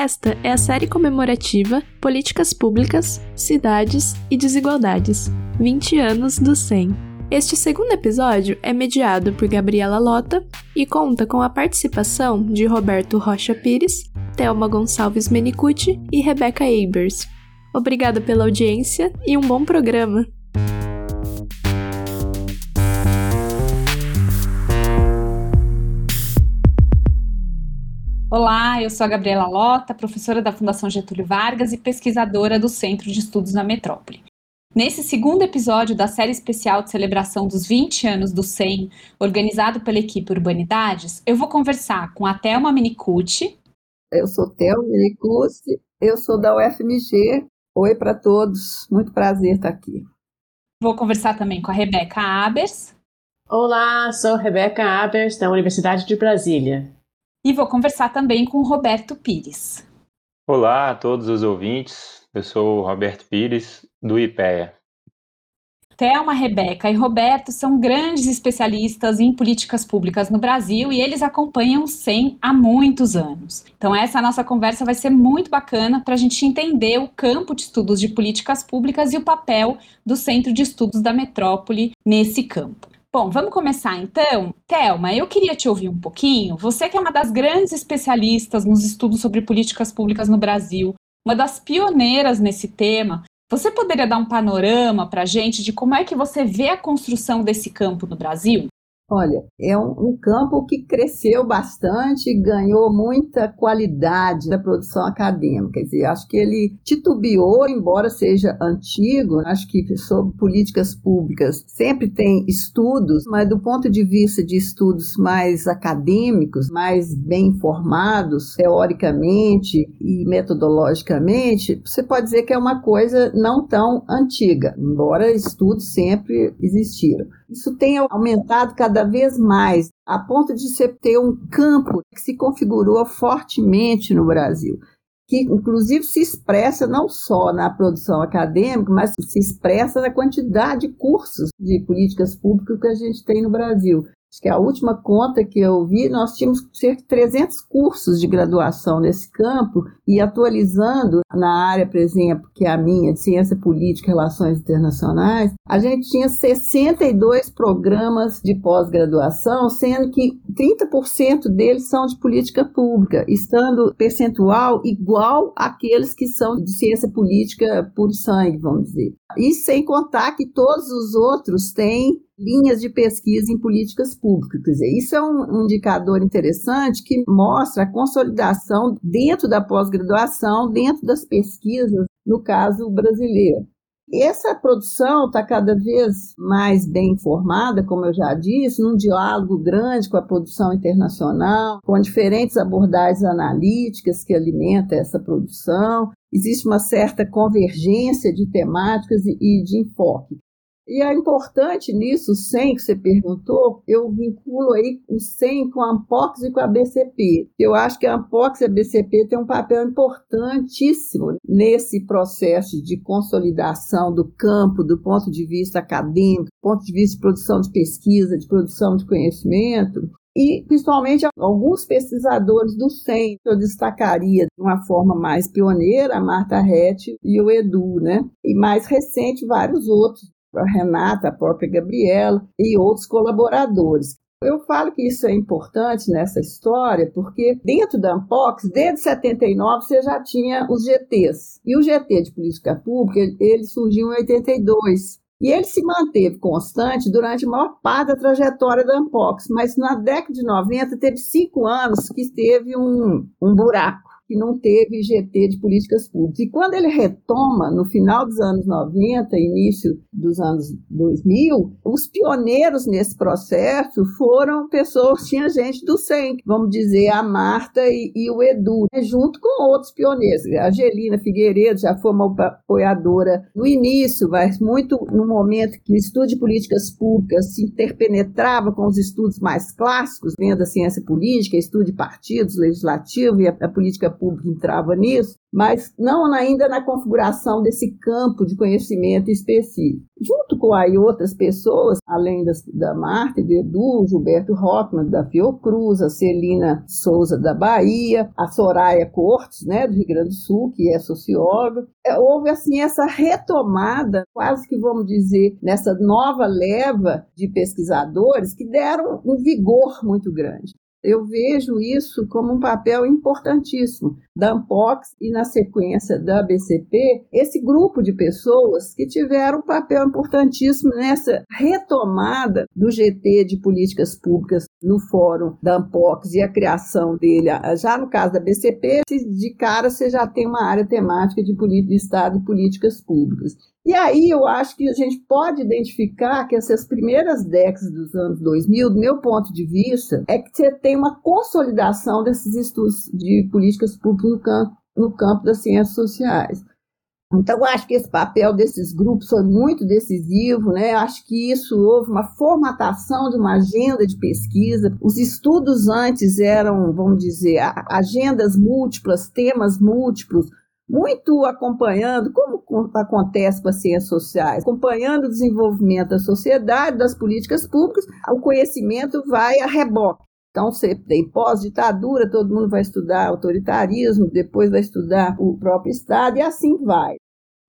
Esta é a série comemorativa Políticas Públicas, Cidades e Desigualdades 20 anos do 100. Este segundo episódio é mediado por Gabriela Lota e conta com a participação de Roberto Rocha Pires, Thelma Gonçalves Menicucci e Rebecca Abers. Obrigada pela audiência e um bom programa! Olá, eu sou a Gabriela Lota, professora da Fundação Getúlio Vargas e pesquisadora do Centro de Estudos na Metrópole. Nesse segundo episódio da série especial de celebração dos 20 anos do SEM, organizado pela equipe Urbanidades, eu vou conversar com a Thelma Minicucci. Eu sou Thelma Minicucci, eu sou da UFMG. Oi para todos, muito prazer estar aqui. Vou conversar também com a Rebeca Abers. Olá, sou Rebeca Abers, da Universidade de Brasília. E vou conversar também com o Roberto Pires. Olá a todos os ouvintes, eu sou o Roberto Pires, do IPEA. Thelma, Rebeca e Roberto são grandes especialistas em políticas públicas no Brasil e eles acompanham o SEM há muitos anos. Então, essa nossa conversa vai ser muito bacana para a gente entender o campo de estudos de políticas públicas e o papel do Centro de Estudos da Metrópole nesse campo. Bom, vamos começar então. Thelma, eu queria te ouvir um pouquinho. Você que é uma das grandes especialistas nos estudos sobre políticas públicas no Brasil, uma das pioneiras nesse tema, você poderia dar um panorama para a gente de como é que você vê a construção desse campo no Brasil? Olha, é um, um, campo que cresceu bastante, ganhou muita qualidade da produção acadêmica. Quer dizer, acho que ele titubeou, embora seja antigo, acho que sobre políticas públicas sempre tem estudos, mas do ponto de vista de estudos mais acadêmicos, mais bem informados, teoricamente e metodologicamente, você pode dizer que é uma coisa não tão antiga, embora estudos sempre existiram. Isso tem aumentado cada vez mais, a ponto de você ter um campo que se configurou fortemente no Brasil, que inclusive se expressa não só na produção acadêmica, mas se expressa na quantidade de cursos de políticas públicas que a gente tem no Brasil. Acho que a última conta que eu vi, nós tínhamos cerca de 300 cursos de graduação nesse campo e atualizando na área, por exemplo, que é a minha, de Ciência Política e Relações Internacionais, a gente tinha 62 programas de pós-graduação, sendo que 30% deles são de política pública, estando percentual igual àqueles que são de ciência política por sangue, vamos dizer. E sem contar que todos os outros têm linhas de pesquisa em políticas públicas. Isso é um indicador interessante que mostra a consolidação dentro da pós-graduação, dentro das pesquisas, no caso brasileiro. Essa produção está cada vez mais bem informada, como eu já disse, num diálogo grande com a produção internacional, com diferentes abordagens analíticas que alimentam essa produção. Existe uma certa convergência de temáticas e de enfoque. E é importante nisso, o SEM que você perguntou, eu vinculo aí o SEM com a Ampox e com a BCP. Eu acho que a Ampox e a BCP têm um papel importantíssimo nesse processo de consolidação do campo, do ponto de vista acadêmico, do ponto de vista de produção de pesquisa, de produção de conhecimento, e principalmente alguns pesquisadores do SEM, eu destacaria de uma forma mais pioneira, a Marta Rett e o Edu, né? E mais recente, vários outros a Renata, a própria Gabriela e outros colaboradores. Eu falo que isso é importante nessa história porque dentro da Ampox, desde 79, você já tinha os GTs. E o GT de Política Pública, ele surgiu em 82. E ele se manteve constante durante a maior parte da trajetória da Ampox, mas na década de 90 teve cinco anos que teve um, um buraco que não teve GT de políticas públicas. E quando ele retoma, no final dos anos 90, início dos anos 2000, os pioneiros nesse processo foram pessoas, tinha gente do SEM, vamos dizer, a Marta e, e o Edu, né, junto com outros pioneiros. A Angelina Figueiredo já foi uma apoiadora no início, mas muito no momento que o estudo de políticas públicas se interpenetrava com os estudos mais clássicos, vendo a ciência política, estudo de partidos, legislativo e a, a política pública entrava nisso, mas não ainda na configuração desse campo de conhecimento específico. Junto com aí outras pessoas, além das, da Marta do Edu, Gilberto Rockman, da Fiocruz, a Celina Souza, da Bahia, a Soraya Cortes, né, do Rio Grande do Sul, que é socióloga, é, houve assim essa retomada, quase que vamos dizer, nessa nova leva de pesquisadores que deram um vigor muito grande. Eu vejo isso como um papel importantíssimo. Da Ampox e, na sequência, da BCP, esse grupo de pessoas que tiveram um papel importantíssimo nessa retomada do GT de políticas públicas no fórum da Ampox e a criação dele. Já no caso da BCP, de cara você já tem uma área temática de, de Estado e políticas públicas. E aí eu acho que a gente pode identificar que essas primeiras décadas dos anos 2000, do meu ponto de vista, é que você tem uma consolidação desses estudos de políticas públicas no campo, no campo das ciências sociais. Então, eu acho que esse papel desses grupos foi muito decisivo, né? Acho que isso houve uma formatação de uma agenda de pesquisa. Os estudos antes eram, vamos dizer, agendas múltiplas, temas múltiplos, muito acompanhando, como acontece com as ciências sociais, acompanhando o desenvolvimento da sociedade, das políticas públicas, o conhecimento vai a reboque. Então, você tem pós-ditadura, todo mundo vai estudar autoritarismo, depois vai estudar o próprio Estado, e assim vai.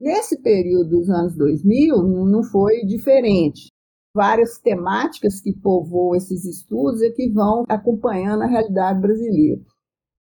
Nesse período dos anos 2000, não foi diferente. Várias temáticas que povoam esses estudos e que vão acompanhando a realidade brasileira.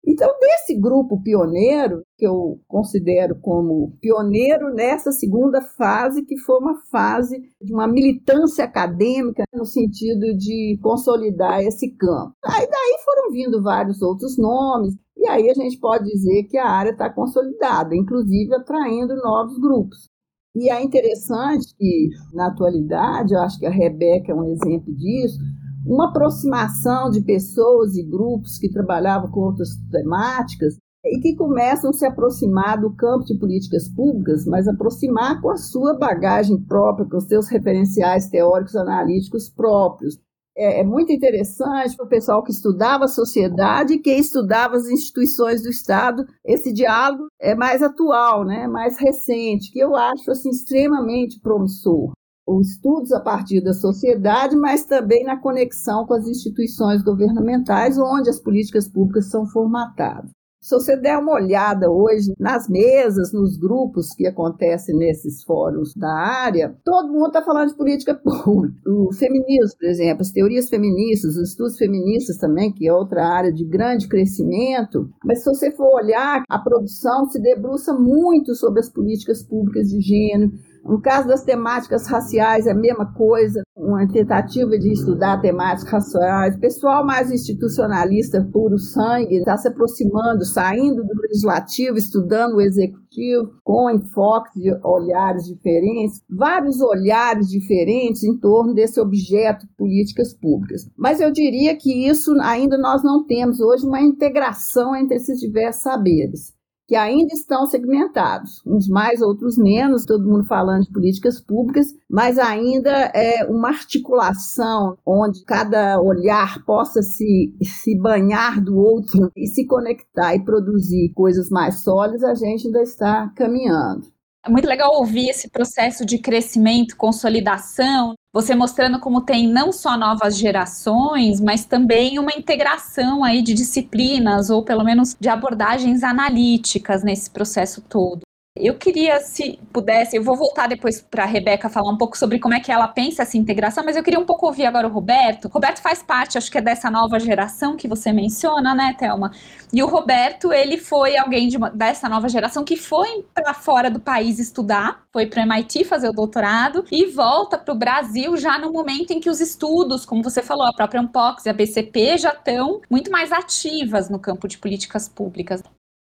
Então, desse grupo pioneiro, que eu considero como pioneiro nessa segunda fase, que foi uma fase de uma militância acadêmica, no sentido de consolidar esse campo. Aí daí foram vindo vários outros nomes, e aí a gente pode dizer que a área está consolidada, inclusive atraindo novos grupos. E é interessante que, na atualidade, eu acho que a Rebeca é um exemplo disso, uma aproximação de pessoas e grupos que trabalhavam com outras temáticas e que começam a se aproximar do campo de políticas públicas, mas aproximar com a sua bagagem própria, com os seus referenciais teóricos analíticos próprios. É, é muito interessante para o pessoal que estudava a sociedade e quem estudava as instituições do Estado, esse diálogo é mais atual, né, mais recente, que eu acho assim, extremamente promissor. Os estudos a partir da sociedade, mas também na conexão com as instituições governamentais, onde as políticas públicas são formatadas. Se você der uma olhada hoje nas mesas, nos grupos que acontecem nesses fóruns da área, todo mundo está falando de política pública. O feminismo, por exemplo, as teorias feministas, os estudos feministas também, que é outra área de grande crescimento. Mas se você for olhar, a produção se debruça muito sobre as políticas públicas de gênero, no caso das temáticas raciais, é a mesma coisa, uma tentativa de estudar temáticas raciais. Pessoal mais institucionalista, puro sangue, está se aproximando, saindo do legislativo, estudando o executivo, com enfoques de olhares diferentes, vários olhares diferentes em torno desse objeto políticas públicas. Mas eu diria que isso ainda nós não temos hoje uma integração entre esses diversos saberes que ainda estão segmentados, uns mais, outros menos, todo mundo falando de políticas públicas, mas ainda é uma articulação onde cada olhar possa se, se banhar do outro e se conectar e produzir coisas mais sólidas, a gente ainda está caminhando. É muito legal ouvir esse processo de crescimento, consolidação, você mostrando como tem não só novas gerações, mas também uma integração aí de disciplinas ou pelo menos de abordagens analíticas nesse processo todo. Eu queria, se pudesse, eu vou voltar depois para a Rebeca falar um pouco sobre como é que ela pensa essa integração, mas eu queria um pouco ouvir agora o Roberto. Roberto faz parte, acho que é dessa nova geração que você menciona, né, Thelma? E o Roberto, ele foi alguém de uma, dessa nova geração que foi para fora do país estudar, foi para o MIT fazer o doutorado e volta para o Brasil já no momento em que os estudos, como você falou, a própria Unpox e a BCP já estão muito mais ativas no campo de políticas públicas.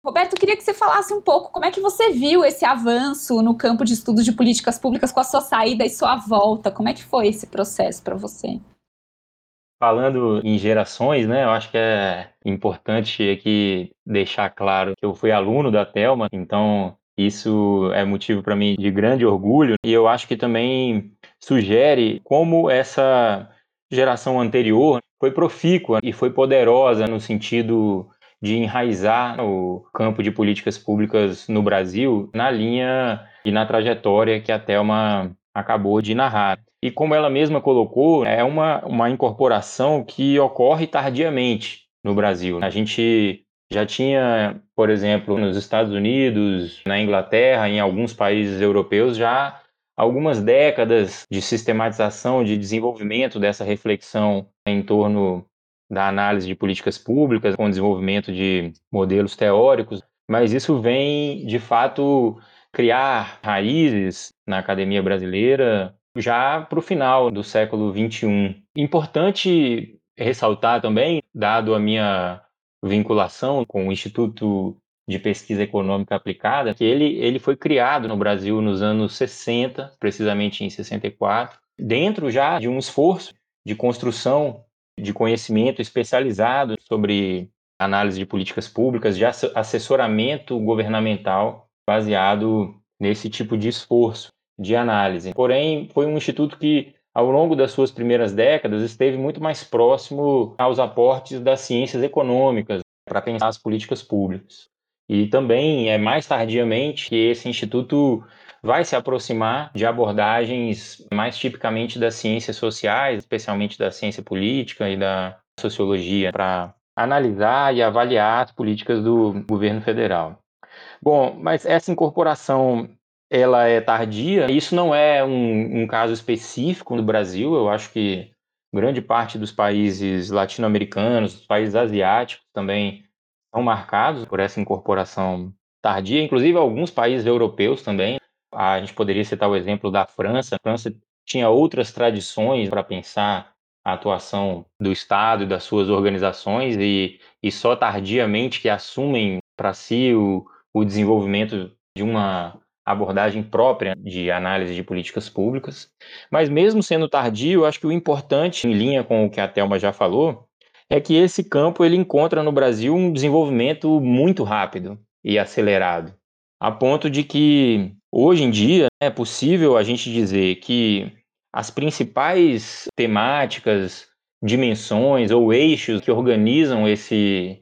Roberto, queria que você falasse um pouco como é que você viu esse avanço no campo de estudos de políticas públicas com a sua saída e sua volta. Como é que foi esse processo para você? Falando em gerações, né, eu acho que é importante aqui deixar claro que eu fui aluno da Telma, então isso é motivo para mim de grande orgulho e eu acho que também sugere como essa geração anterior foi profícua e foi poderosa no sentido de enraizar o campo de políticas públicas no Brasil na linha e na trajetória que a Thelma acabou de narrar. E como ela mesma colocou, é uma, uma incorporação que ocorre tardiamente no Brasil. A gente já tinha, por exemplo, nos Estados Unidos, na Inglaterra, em alguns países europeus, já algumas décadas de sistematização, de desenvolvimento dessa reflexão em torno da análise de políticas públicas, com o desenvolvimento de modelos teóricos, mas isso vem, de fato, criar raízes na academia brasileira já para o final do século XXI. Importante ressaltar também, dado a minha vinculação com o Instituto de Pesquisa Econômica Aplicada, que ele, ele foi criado no Brasil nos anos 60, precisamente em 64, dentro já de um esforço de construção de conhecimento especializado sobre análise de políticas públicas, de assessoramento governamental baseado nesse tipo de esforço de análise. Porém, foi um instituto que, ao longo das suas primeiras décadas, esteve muito mais próximo aos aportes das ciências econômicas para pensar as políticas públicas. E também é mais tardiamente que esse instituto vai se aproximar de abordagens mais tipicamente das ciências sociais, especialmente da ciência política e da sociologia, para analisar e avaliar as políticas do governo federal. Bom, mas essa incorporação ela é tardia. Isso não é um, um caso específico no Brasil. Eu acho que grande parte dos países latino-americanos, dos países asiáticos também são marcados por essa incorporação tardia, inclusive alguns países europeus também. A gente poderia citar o exemplo da França. A França tinha outras tradições para pensar a atuação do Estado e das suas organizações e, e só tardiamente que assumem para si o, o desenvolvimento de uma abordagem própria de análise de políticas públicas. Mas mesmo sendo tardio, acho que o importante, em linha com o que a Thelma já falou, é que esse campo ele encontra no Brasil um desenvolvimento muito rápido e acelerado, a ponto de que hoje em dia é possível a gente dizer que as principais temáticas, dimensões ou eixos que organizam esse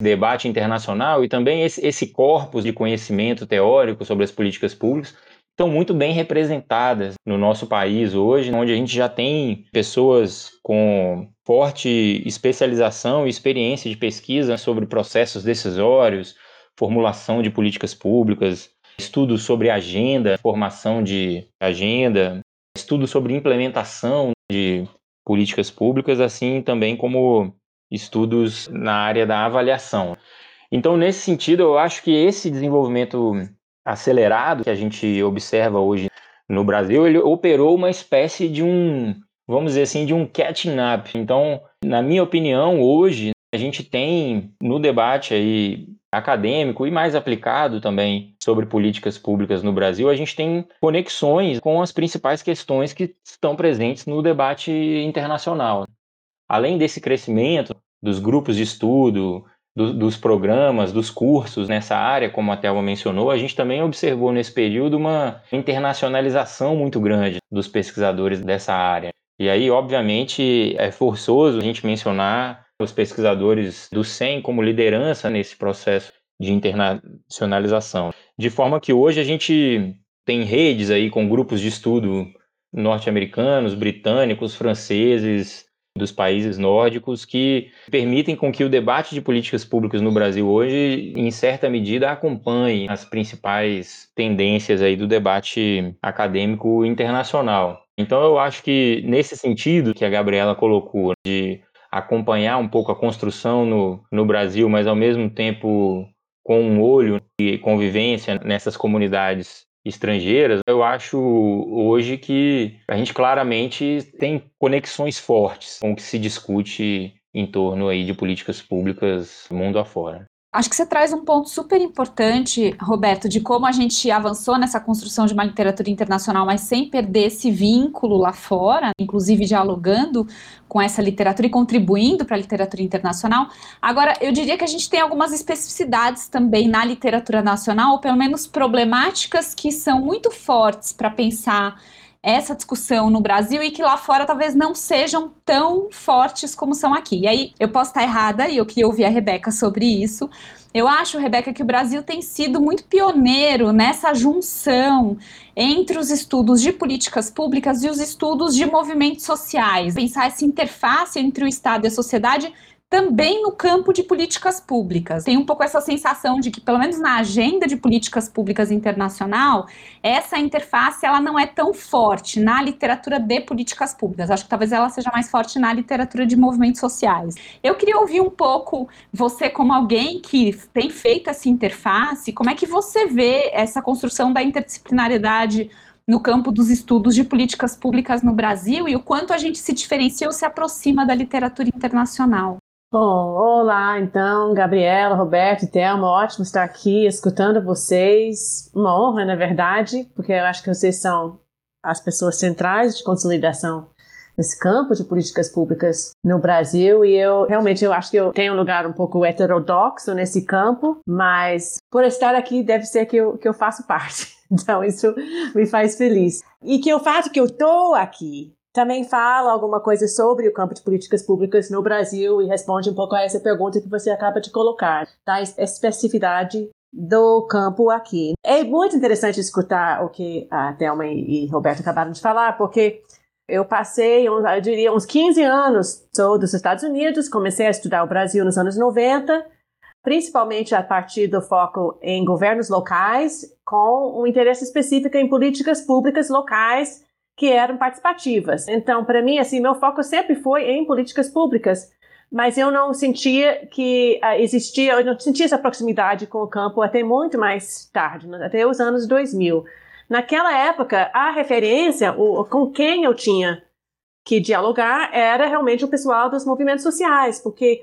debate internacional e também esse, esse corpus de conhecimento teórico sobre as políticas públicas estão muito bem representadas no nosso país hoje, onde a gente já tem pessoas com forte especialização e experiência de pesquisa sobre processos decisórios, formulação de políticas públicas, estudos sobre agenda, formação de agenda, estudos sobre implementação de políticas públicas, assim também como estudos na área da avaliação. Então, nesse sentido, eu acho que esse desenvolvimento acelerado que a gente observa hoje no Brasil, ele operou uma espécie de um, vamos dizer assim, de um catching up. Então, na minha opinião, hoje a gente tem no debate aí acadêmico e mais aplicado também sobre políticas públicas no Brasil, a gente tem conexões com as principais questões que estão presentes no debate internacional. Além desse crescimento dos grupos de estudo, do, dos programas, dos cursos nessa área, como a Thelma mencionou, a gente também observou nesse período uma internacionalização muito grande dos pesquisadores dessa área. E aí, obviamente, é forçoso a gente mencionar os pesquisadores do SEM como liderança nesse processo de internacionalização. De forma que hoje a gente tem redes aí com grupos de estudo norte-americanos, britânicos, franceses, dos países nórdicos que permitem com que o debate de políticas públicas no Brasil hoje, em certa medida, acompanhe as principais tendências aí do debate acadêmico internacional. Então eu acho que nesse sentido que a Gabriela colocou de acompanhar um pouco a construção no, no Brasil, mas ao mesmo tempo com um olho e convivência nessas comunidades estrangeiras, eu acho hoje que a gente claramente tem conexões fortes com o que se discute em torno aí de políticas públicas mundo afora. Acho que você traz um ponto super importante, Roberto, de como a gente avançou nessa construção de uma literatura internacional, mas sem perder esse vínculo lá fora, inclusive dialogando com essa literatura e contribuindo para a literatura internacional. Agora, eu diria que a gente tem algumas especificidades também na literatura nacional, ou pelo menos problemáticas que são muito fortes para pensar essa discussão no Brasil e que lá fora talvez não sejam tão fortes como são aqui. E aí eu posso estar errada e eu queria ouvir a Rebeca sobre isso. Eu acho, Rebeca, que o Brasil tem sido muito pioneiro nessa junção entre os estudos de políticas públicas e os estudos de movimentos sociais. Pensar essa interface entre o Estado e a sociedade também no campo de políticas públicas. Tem um pouco essa sensação de que, pelo menos na agenda de políticas públicas internacional, essa interface ela não é tão forte na literatura de políticas públicas. Acho que talvez ela seja mais forte na literatura de movimentos sociais. Eu queria ouvir um pouco você como alguém que tem feito essa interface, como é que você vê essa construção da interdisciplinariedade no campo dos estudos de políticas públicas no Brasil e o quanto a gente se diferencia ou se aproxima da literatura internacional. Bom, olá, então, Gabriela, Roberto e Thelma, ótimo estar aqui escutando vocês. Uma honra, na verdade, porque eu acho que vocês são as pessoas centrais de consolidação nesse campo de políticas públicas no Brasil e eu realmente eu acho que eu tenho um lugar um pouco heterodoxo nesse campo, mas por estar aqui deve ser que eu, que eu faço parte. Então isso me faz feliz. E que o fato que eu estou aqui também fala alguma coisa sobre o campo de políticas públicas no Brasil e responde um pouco a essa pergunta que você acaba de colocar, da especificidade do campo aqui. É muito interessante escutar o que a Thelma e Roberto acabaram de falar, porque eu passei, eu diria, uns 15 anos, sou dos Estados Unidos, comecei a estudar o Brasil nos anos 90, principalmente a partir do foco em governos locais, com um interesse específico em políticas públicas locais que eram participativas. Então, para mim, assim, meu foco sempre foi em políticas públicas, mas eu não sentia que uh, existia, eu não sentia essa proximidade com o campo até muito mais tarde, até os anos 2000. Naquela época, a referência, o, com quem eu tinha que dialogar era realmente o pessoal dos movimentos sociais, porque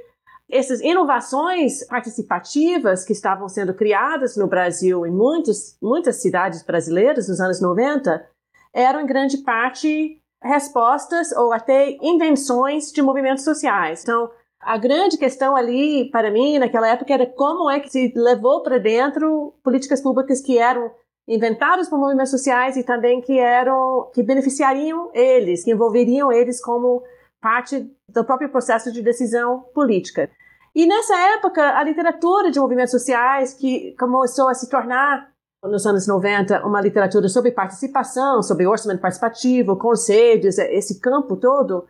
essas inovações participativas que estavam sendo criadas no Brasil em muitos, muitas cidades brasileiras nos anos 90 eram em grande parte respostas ou até invenções de movimentos sociais. Então, a grande questão ali, para mim, naquela época, era como é que se levou para dentro políticas públicas que eram inventadas por movimentos sociais e também que eram que beneficiariam eles, que envolveriam eles como parte do próprio processo de decisão política. E nessa época, a literatura de movimentos sociais que começou a se tornar nos anos 90, uma literatura sobre participação, sobre orçamento participativo, conselhos, esse campo todo,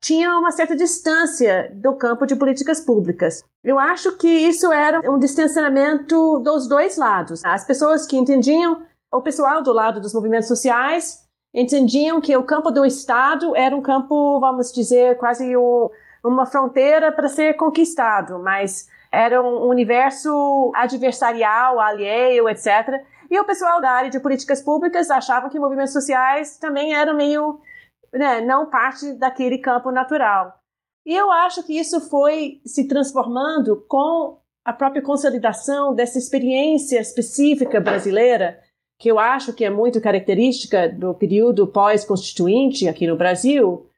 tinha uma certa distância do campo de políticas públicas. Eu acho que isso era um distanciamento dos dois lados. As pessoas que entendiam, o pessoal do lado dos movimentos sociais, entendiam que o campo do Estado era um campo, vamos dizer, quase um, uma fronteira para ser conquistado, mas era um universo adversarial, alheio, etc. E o pessoal da área de políticas públicas achava que movimentos sociais também eram meio, né, não parte daquele campo natural. E eu acho que isso foi se transformando com a própria consolidação dessa experiência específica brasileira, que eu acho que é muito característica do período pós-constituinte aqui no Brasil,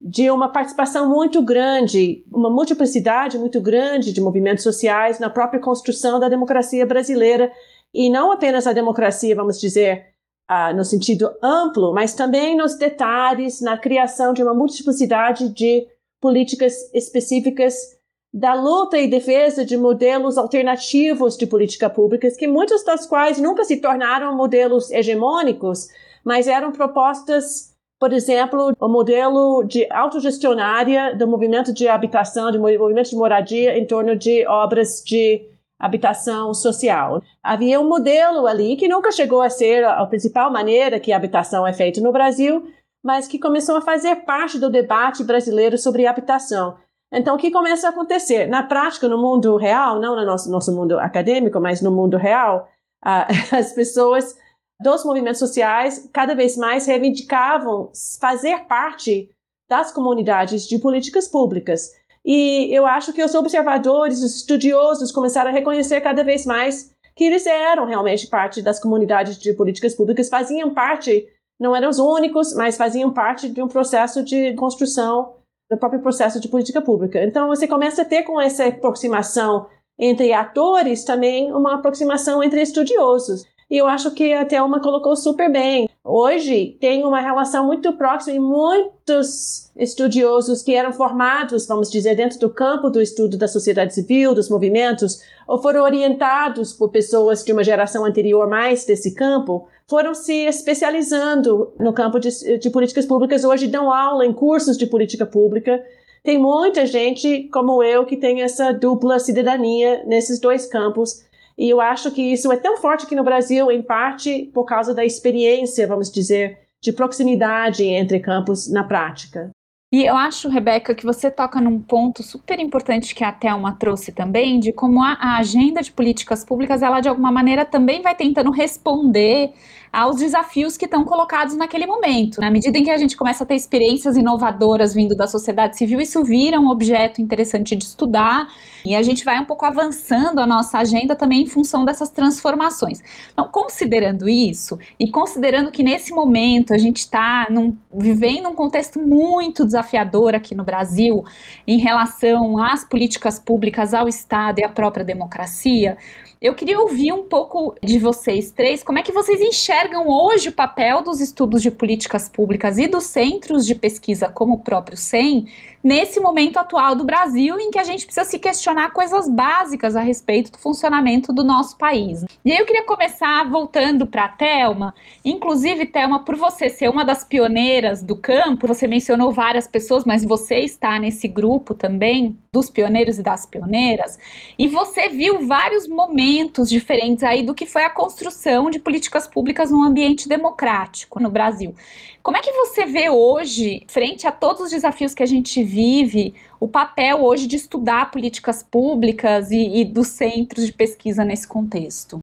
de uma participação muito grande, uma multiplicidade muito grande de movimentos sociais na própria construção da democracia brasileira e não apenas a democracia, vamos dizer, uh, no sentido amplo, mas também nos detalhes, na criação de uma multiplicidade de políticas específicas da luta e defesa de modelos alternativos de política pública, que muitos das quais nunca se tornaram modelos hegemônicos, mas eram propostas, por exemplo, o modelo de autogestionária do movimento de habitação, de movimento de moradia em torno de obras de habitação social. Havia um modelo ali que nunca chegou a ser a principal maneira que a habitação é feita no Brasil, mas que começou a fazer parte do debate brasileiro sobre habitação. Então, o que começa a acontecer? Na prática, no mundo real, não no nosso, nosso mundo acadêmico, mas no mundo real, as pessoas dos movimentos sociais cada vez mais reivindicavam fazer parte das comunidades de políticas públicas. E eu acho que os observadores, os estudiosos começaram a reconhecer cada vez mais que eles eram realmente parte das comunidades de políticas públicas, faziam parte, não eram os únicos, mas faziam parte de um processo de construção do próprio processo de política pública. Então você começa a ter com essa aproximação entre atores também uma aproximação entre estudiosos. E eu acho que a Thelma colocou super bem. Hoje tem uma relação muito próxima e muitos estudiosos que eram formados, vamos dizer, dentro do campo do estudo da sociedade civil, dos movimentos, ou foram orientados por pessoas de uma geração anterior mais desse campo, foram se especializando no campo de, de políticas públicas. Hoje dão aula em cursos de política pública. Tem muita gente como eu que tem essa dupla cidadania nesses dois campos e eu acho que isso é tão forte aqui no Brasil, em parte por causa da experiência, vamos dizer, de proximidade entre campos na prática. E eu acho, Rebeca, que você toca num ponto super importante que a Thelma trouxe também, de como a, a agenda de políticas públicas, ela de alguma maneira também vai tentando responder aos desafios que estão colocados naquele momento. Na medida em que a gente começa a ter experiências inovadoras vindo da sociedade civil, isso vira um objeto interessante de estudar e a gente vai um pouco avançando a nossa agenda também em função dessas transformações. Então, considerando isso e considerando que nesse momento a gente está vivendo um contexto muito desafiador aqui no Brasil em relação às políticas públicas, ao Estado e à própria democracia, eu queria ouvir um pouco de vocês três, como é que vocês enxergam hoje o papel dos estudos de políticas públicas e dos centros de pesquisa, como o próprio CEM, nesse momento atual do Brasil, em que a gente precisa se questionar coisas básicas a respeito do funcionamento do nosso país. E aí eu queria começar voltando para a Thelma, inclusive, Thelma, por você ser uma das pioneiras do campo, você mencionou várias pessoas, mas você está nesse grupo também dos pioneiros e das pioneiras, e você viu vários momentos diferentes aí do que foi a construção de políticas públicas num ambiente democrático no Brasil. Como é que você vê hoje, frente a todos os desafios que a gente vive, o papel hoje de estudar políticas públicas e, e dos centros de pesquisa nesse contexto?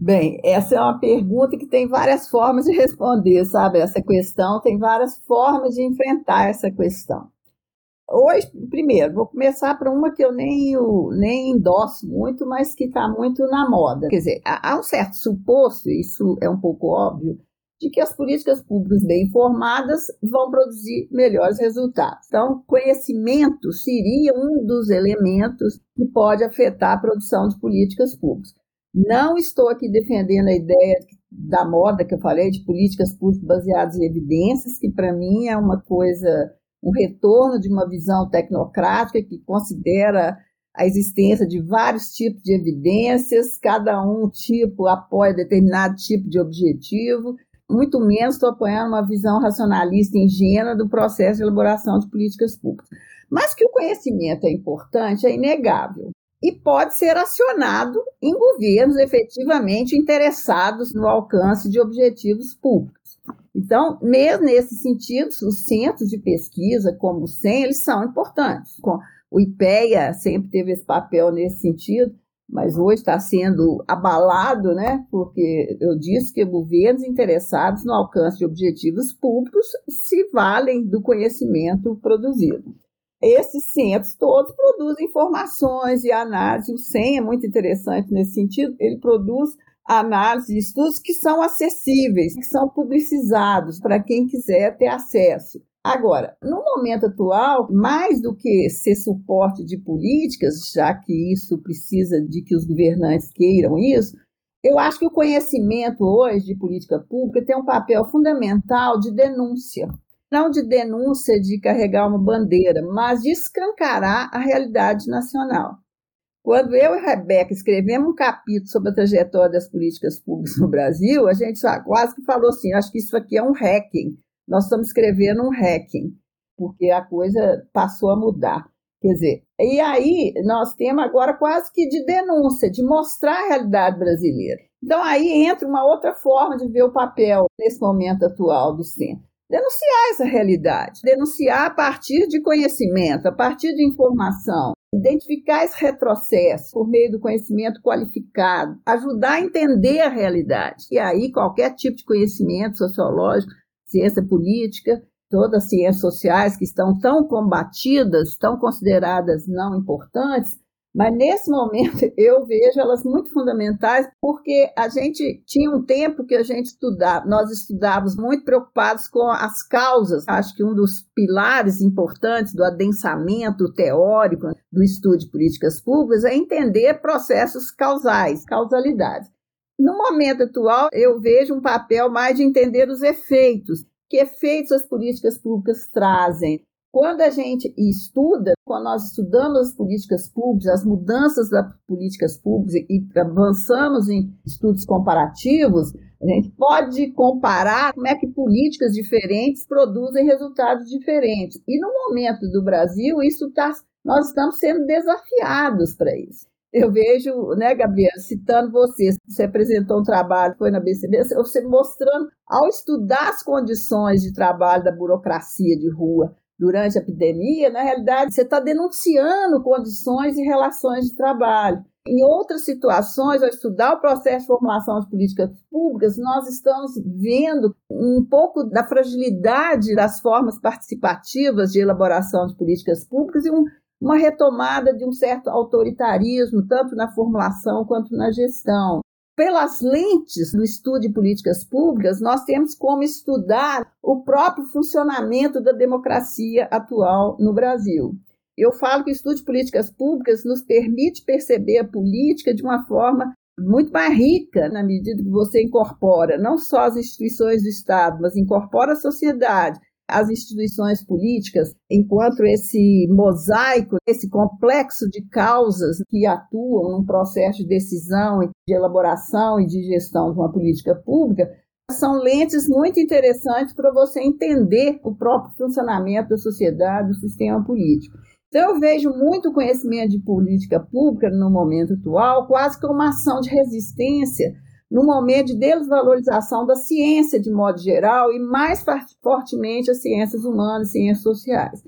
Bem, essa é uma pergunta que tem várias formas de responder, sabe? Essa questão tem várias formas de enfrentar essa questão. Hoje, primeiro, vou começar por uma que eu nem, nem endosso muito, mas que está muito na moda. Quer dizer, há um certo suposto, isso é um pouco óbvio, de que as políticas públicas bem informadas vão produzir melhores resultados. Então, conhecimento seria um dos elementos que pode afetar a produção de políticas públicas. Não estou aqui defendendo a ideia da moda que eu falei, de políticas públicas baseadas em evidências, que para mim é uma coisa um retorno de uma visão tecnocrática que considera a existência de vários tipos de evidências, cada um tipo apoia determinado tipo de objetivo, muito menos estou apoiando uma visão racionalista ingênua do processo de elaboração de políticas públicas. Mas que o conhecimento é importante é inegável e pode ser acionado em governos efetivamente interessados no alcance de objetivos públicos. Então, mesmo nesse sentido, os centros de pesquisa, como o CEM, eles são importantes. O IPEA sempre teve esse papel nesse sentido, mas hoje está sendo abalado, né? Porque eu disse que governos interessados no alcance de objetivos públicos se valem do conhecimento produzido. Esses centros todos produzem informações e análise. O CEM é muito interessante nesse sentido, ele produz análise de estudos que são acessíveis, que são publicizados para quem quiser ter acesso. Agora, no momento atual, mais do que ser suporte de políticas, já que isso precisa de que os governantes queiram isso, eu acho que o conhecimento hoje de política pública tem um papel fundamental de denúncia. Não de denúncia de carregar uma bandeira, mas de escancarar a realidade nacional. Quando eu e Rebeca escrevemos um capítulo sobre a trajetória das políticas públicas no Brasil, a gente quase que falou assim: acho que isso aqui é um hacking. Nós estamos escrevendo um hacking, porque a coisa passou a mudar. Quer dizer, e aí nós temos agora quase que de denúncia, de mostrar a realidade brasileira. Então aí entra uma outra forma de ver o papel nesse momento atual do centro. Denunciar essa realidade, denunciar a partir de conhecimento, a partir de informação, identificar esse retrocesso por meio do conhecimento qualificado, ajudar a entender a realidade. E aí, qualquer tipo de conhecimento sociológico, ciência política, todas as ciências sociais que estão tão combatidas, tão consideradas não importantes, mas nesse momento eu vejo elas muito fundamentais porque a gente tinha um tempo que a gente estudava, nós estudávamos muito preocupados com as causas. Acho que um dos pilares importantes do adensamento teórico do estudo de políticas públicas é entender processos causais, causalidades. No momento atual, eu vejo um papel mais de entender os efeitos. Que efeitos as políticas públicas trazem? Quando a gente estuda, quando nós estudamos as políticas públicas, as mudanças das políticas públicas e avançamos em estudos comparativos, a gente pode comparar como é que políticas diferentes produzem resultados diferentes. E no momento do Brasil, isso tá, nós estamos sendo desafiados para isso. Eu vejo, né, Gabriela, citando você, você apresentou um trabalho, foi na BCB, você mostrando, ao estudar as condições de trabalho da burocracia de rua durante a epidemia, na realidade, você está denunciando condições e relações de trabalho. Em outras situações, ao estudar o processo de formulação de políticas públicas, nós estamos vendo um pouco da fragilidade das formas participativas de elaboração de políticas públicas e um uma retomada de um certo autoritarismo, tanto na formulação quanto na gestão. Pelas lentes do estudo de políticas públicas, nós temos como estudar o próprio funcionamento da democracia atual no Brasil. Eu falo que o estudo de políticas públicas nos permite perceber a política de uma forma muito mais rica na medida que você incorpora não só as instituições do Estado, mas incorpora a sociedade, as instituições políticas, enquanto esse mosaico, esse complexo de causas que atuam no processo de decisão, de elaboração e de gestão de uma política pública, são lentes muito interessantes para você entender o próprio funcionamento da sociedade, do sistema político. Então, eu vejo muito conhecimento de política pública no momento atual quase como uma ação de resistência no momento de desvalorização da ciência de modo geral e mais fortemente as ciências humanas, ciências sociais.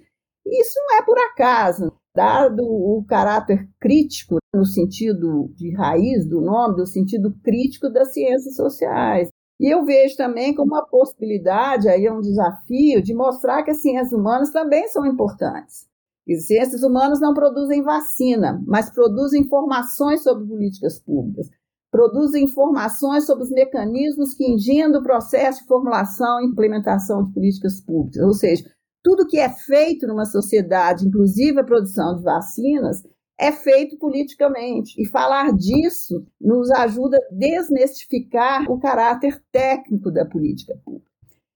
Isso não é por acaso, dado o caráter crítico no sentido de raiz do nome, do sentido crítico das ciências sociais. E eu vejo também como uma possibilidade, aí é um desafio, de mostrar que as ciências humanas também são importantes. As ciências humanas não produzem vacina, mas produzem informações sobre políticas públicas produz informações sobre os mecanismos que engendram o processo de formulação e implementação de políticas públicas. Ou seja, tudo que é feito numa sociedade, inclusive a produção de vacinas, é feito politicamente. E falar disso nos ajuda a desmistificar o caráter técnico da política pública.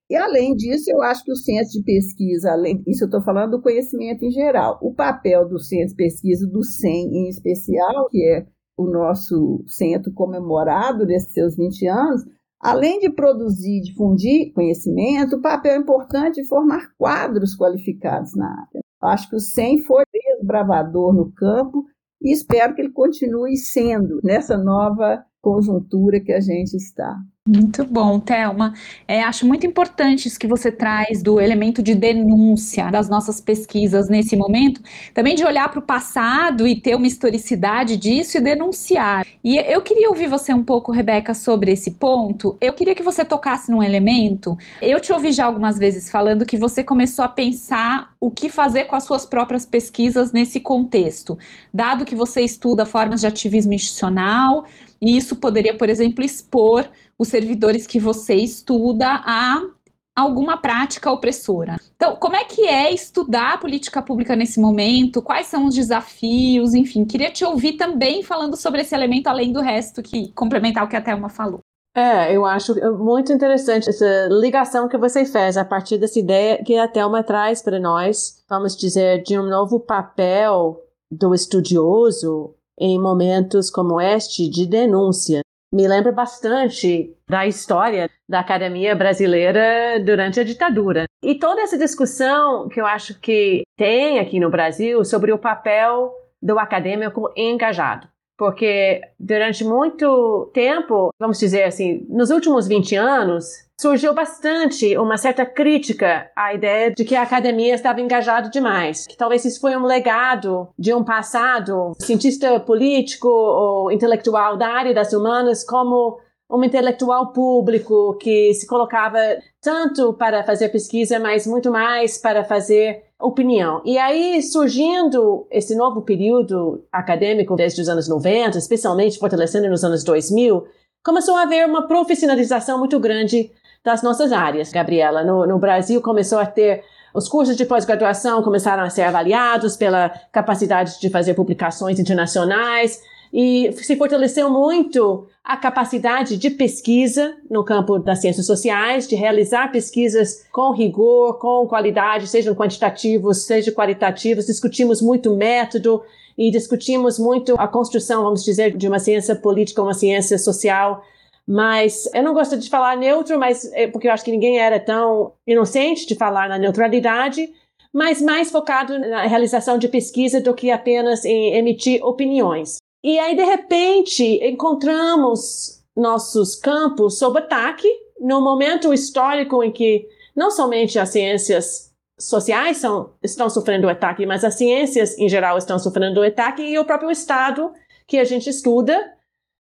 E, além disso, eu acho que o centro de pesquisa, além, isso eu estou falando do conhecimento em geral, o papel do centro de pesquisa, do CEM em especial, que é o nosso centro comemorado desses seus 20 anos, além de produzir e difundir conhecimento, o papel importante de formar quadros qualificados na área. Acho que o SEM foi desbravador no campo e espero que ele continue sendo nessa nova conjuntura que a gente está. Muito bom, Thelma. É, acho muito importante isso que você traz do elemento de denúncia das nossas pesquisas nesse momento, também de olhar para o passado e ter uma historicidade disso e denunciar. E eu queria ouvir você um pouco, Rebeca, sobre esse ponto. Eu queria que você tocasse num elemento. Eu te ouvi já algumas vezes falando que você começou a pensar o que fazer com as suas próprias pesquisas nesse contexto, dado que você estuda formas de ativismo institucional, e isso poderia, por exemplo, expor os servidores que você estuda a alguma prática opressora. Então, como é que é estudar a política pública nesse momento? Quais são os desafios? Enfim, queria te ouvir também falando sobre esse elemento, além do resto, que complementar o que a Thelma falou. É, eu acho muito interessante essa ligação que você fez a partir dessa ideia que a Thelma traz para nós, vamos dizer, de um novo papel do estudioso em momentos como este de denúncia me lembra bastante da história da academia brasileira durante a ditadura. E toda essa discussão que eu acho que tem aqui no Brasil sobre o papel do acadêmico engajado. Porque durante muito tempo, vamos dizer assim, nos últimos 20 anos, surgiu bastante uma certa crítica à ideia de que a academia estava engajada demais, que talvez isso foi um legado de um passado cientista político ou intelectual da área das humanas como um intelectual público que se colocava tanto para fazer pesquisa, mas muito mais para fazer opinião. E aí, surgindo esse novo período acadêmico desde os anos 90, especialmente fortalecendo nos anos 2000, começou a haver uma profissionalização muito grande das nossas áreas, Gabriela. No, no Brasil começou a ter os cursos de pós-graduação começaram a ser avaliados pela capacidade de fazer publicações internacionais. e se fortaleceu muito a capacidade de pesquisa no campo das ciências sociais, de realizar pesquisas com rigor, com qualidade, sejam quantitativos, sejam qualitativos. Discutimos muito método e discutimos muito a construção, vamos dizer, de uma ciência política, uma ciência social mas eu não gosto de falar neutro, mas é porque eu acho que ninguém era tão inocente de falar na neutralidade, mas mais focado na realização de pesquisa do que apenas em emitir opiniões. E aí, de repente, encontramos nossos campos sob ataque no momento histórico em que não somente as ciências sociais são, estão sofrendo ataque, mas as ciências em geral estão sofrendo ataque e o próprio Estado que a gente estuda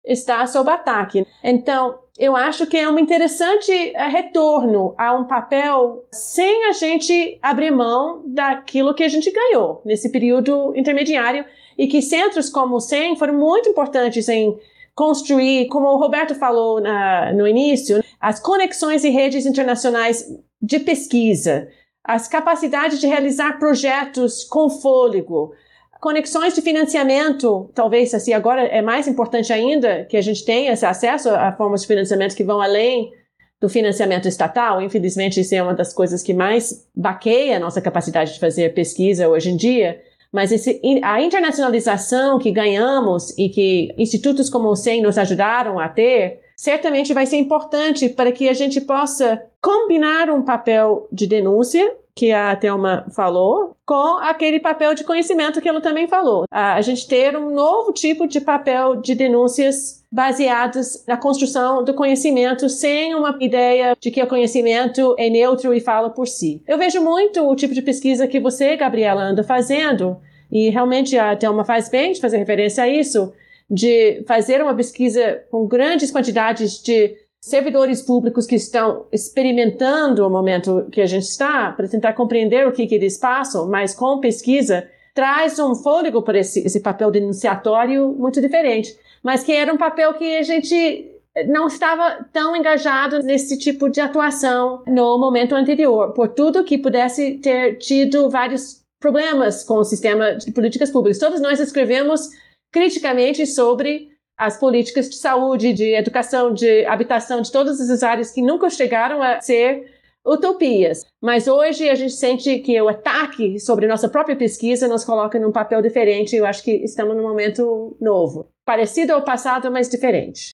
está sob ataque. Então, eu acho que é um interessante eh, retorno a um papel sem a gente abrir mão daquilo que a gente ganhou nesse período intermediário e que centros como o SEM foram muito importantes em construir, como o Roberto falou na, no início, as conexões e redes internacionais de pesquisa, as capacidades de realizar projetos com fôlego, conexões de financiamento, talvez assim, agora é mais importante ainda que a gente tenha esse acesso a formas de financiamento que vão além do financiamento estatal. Infelizmente, isso é uma das coisas que mais baqueia a nossa capacidade de fazer pesquisa hoje em dia. Mas esse, a internacionalização que ganhamos e que institutos como o SEM nos ajudaram a ter, certamente vai ser importante para que a gente possa combinar um papel de denúncia que a Thelma falou, com aquele papel de conhecimento que ela também falou. A, gente ter um novo tipo de papel de denúncias baseados na construção do conhecimento, sem uma ideia de que o conhecimento é neutro e fala por si. Eu vejo muito o tipo de pesquisa que você, Gabriela, anda fazendo, e realmente a Thelma faz bem de fazer referência a isso, de fazer uma pesquisa com grandes quantidades de servidores públicos que estão experimentando o momento que a gente está, para tentar compreender o que, que eles passam, mas com pesquisa, traz um fôlego para esse, esse papel denunciatório muito diferente. Mas que era um papel que a gente não estava tão engajado nesse tipo de atuação no momento anterior, por tudo que pudesse ter tido vários problemas com o sistema de políticas públicas. Todos nós escrevemos criticamente sobre as políticas de saúde, de educação, de habitação, de todas essas áreas que nunca chegaram a ser utopias. Mas hoje a gente sente que o ataque sobre nossa própria pesquisa nos coloca num papel diferente. Eu acho que estamos num momento novo, parecido ao passado, mas diferente.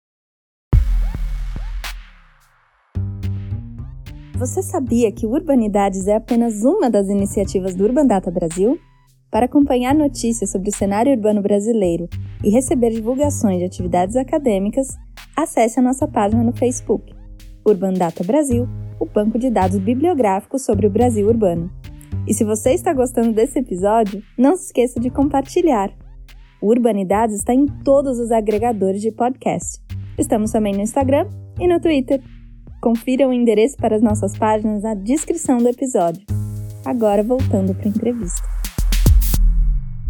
Você sabia que Urbanidades é apenas uma das iniciativas do Urban Data Brasil? Para acompanhar notícias sobre o cenário urbano brasileiro e receber divulgações de atividades acadêmicas, acesse a nossa página no Facebook, Urban Data Brasil, o banco de dados bibliográficos sobre o Brasil urbano. E se você está gostando desse episódio, não se esqueça de compartilhar. O Urbanidades está em todos os agregadores de podcast. Estamos também no Instagram e no Twitter. Confira o endereço para as nossas páginas na descrição do episódio. Agora voltando para a entrevista.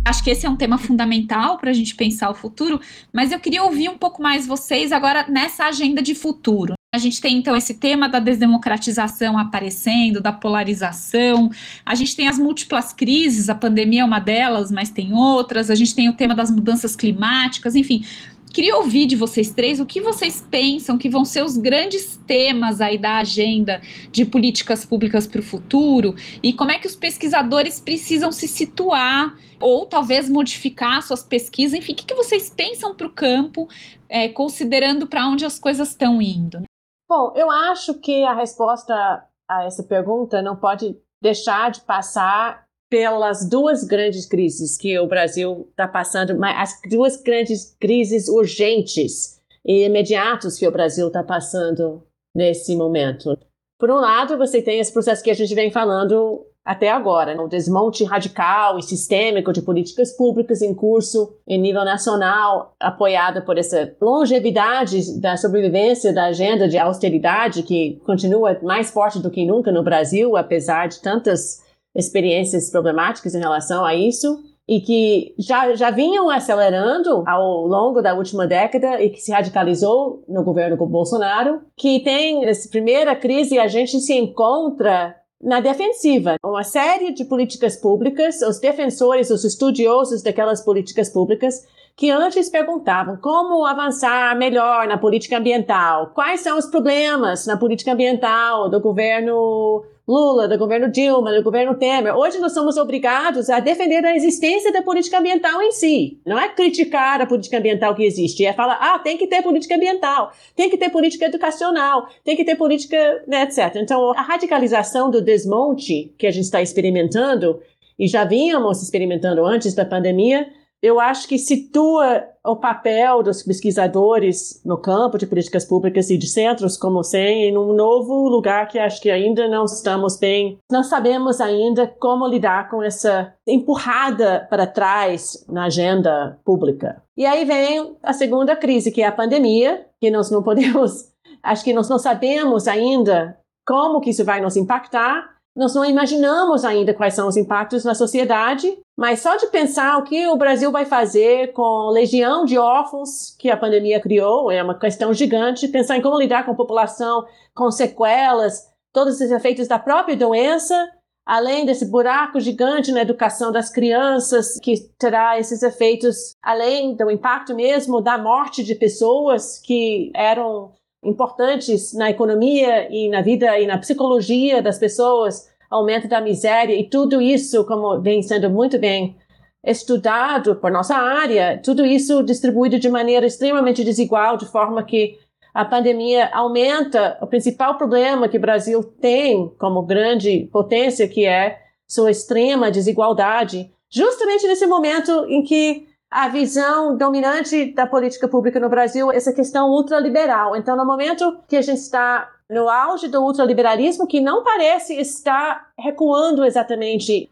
Acho que esse é um tema fundamental para a gente pensar o futuro, mas eu queria ouvir um pouco mais vocês agora nessa agenda de futuro. A gente tem então esse tema da desdemocratização aparecendo, da polarização. A gente tem as múltiplas crises, a pandemia é uma delas, mas tem outras. A gente tem o tema das mudanças climáticas, enfim. Queria ouvir de vocês três o que vocês pensam que vão ser os grandes temas aí da agenda de políticas públicas para o futuro e como é que os pesquisadores precisam se situar ou talvez modificar suas pesquisas. Enfim, o que, que vocês pensam para o campo, é, considerando para onde as coisas estão indo? Bom, eu acho que a resposta a essa pergunta não pode deixar de passar pelas duas grandes crises que o Brasil está passando, as duas grandes crises urgentes e imediatas que o Brasil está passando nesse momento. Por um lado, você tem esse processo que a gente vem falando até agora, né? o desmonte radical e sistêmico de políticas públicas em curso em nível nacional, apoiada por essa longevidade da sobrevivência da agenda de austeridade que continua mais forte do que nunca no Brasil, apesar de tantas experiências problemáticas em relação a isso e que já, já vinham acelerando ao longo da última década e que se radicalizou no governo Bolsonaro, que tem essa primeira crise a gente se encontra na defensiva. Uma série de políticas públicas, os defensores, os estudiosos daquelas políticas públicas que antes perguntavam como avançar melhor na política ambiental, quais são os problemas na política ambiental do governo Lula, do governo Dilma, do governo Temer. Hoje nós somos obrigados a defender a existência da política ambiental em si. Não é criticar a política ambiental que existe, é falar, ah, tem que ter política ambiental, tem que ter política educacional, tem que ter política, né, etc. Então, a radicalização do desmonte que a gente está experimentando, e já vínhamos experimentando antes da pandemia, eu acho que situa o papel dos pesquisadores no campo de políticas públicas e de centros como o SEM em um novo lugar que acho que ainda não estamos bem, não sabemos ainda como lidar com essa empurrada para trás na agenda pública. E aí vem a segunda crise, que é a pandemia, que nós não podemos, acho que nós não sabemos ainda como que isso vai nos impactar, nós não imaginamos ainda quais são os impactos na sociedade, mas só de pensar o que o Brasil vai fazer com a legião de órfãos que a pandemia criou é uma questão gigante. Pensar em como lidar com a população com sequelas, todos os efeitos da própria doença, além desse buraco gigante na educação das crianças, que terá esses efeitos, além do impacto mesmo da morte de pessoas que eram importantes na economia e na vida e na psicologia das pessoas, aumento da miséria e tudo isso, como vem sendo muito bem estudado por nossa área, tudo isso distribuído de maneira extremamente desigual, de forma que a pandemia aumenta o principal problema que o Brasil tem como grande potência, que é sua extrema desigualdade, justamente nesse momento em que a visão dominante da política pública no Brasil, essa questão ultraliberal. Então, no momento que a gente está no auge do ultraliberalismo, que não parece estar recuando exatamente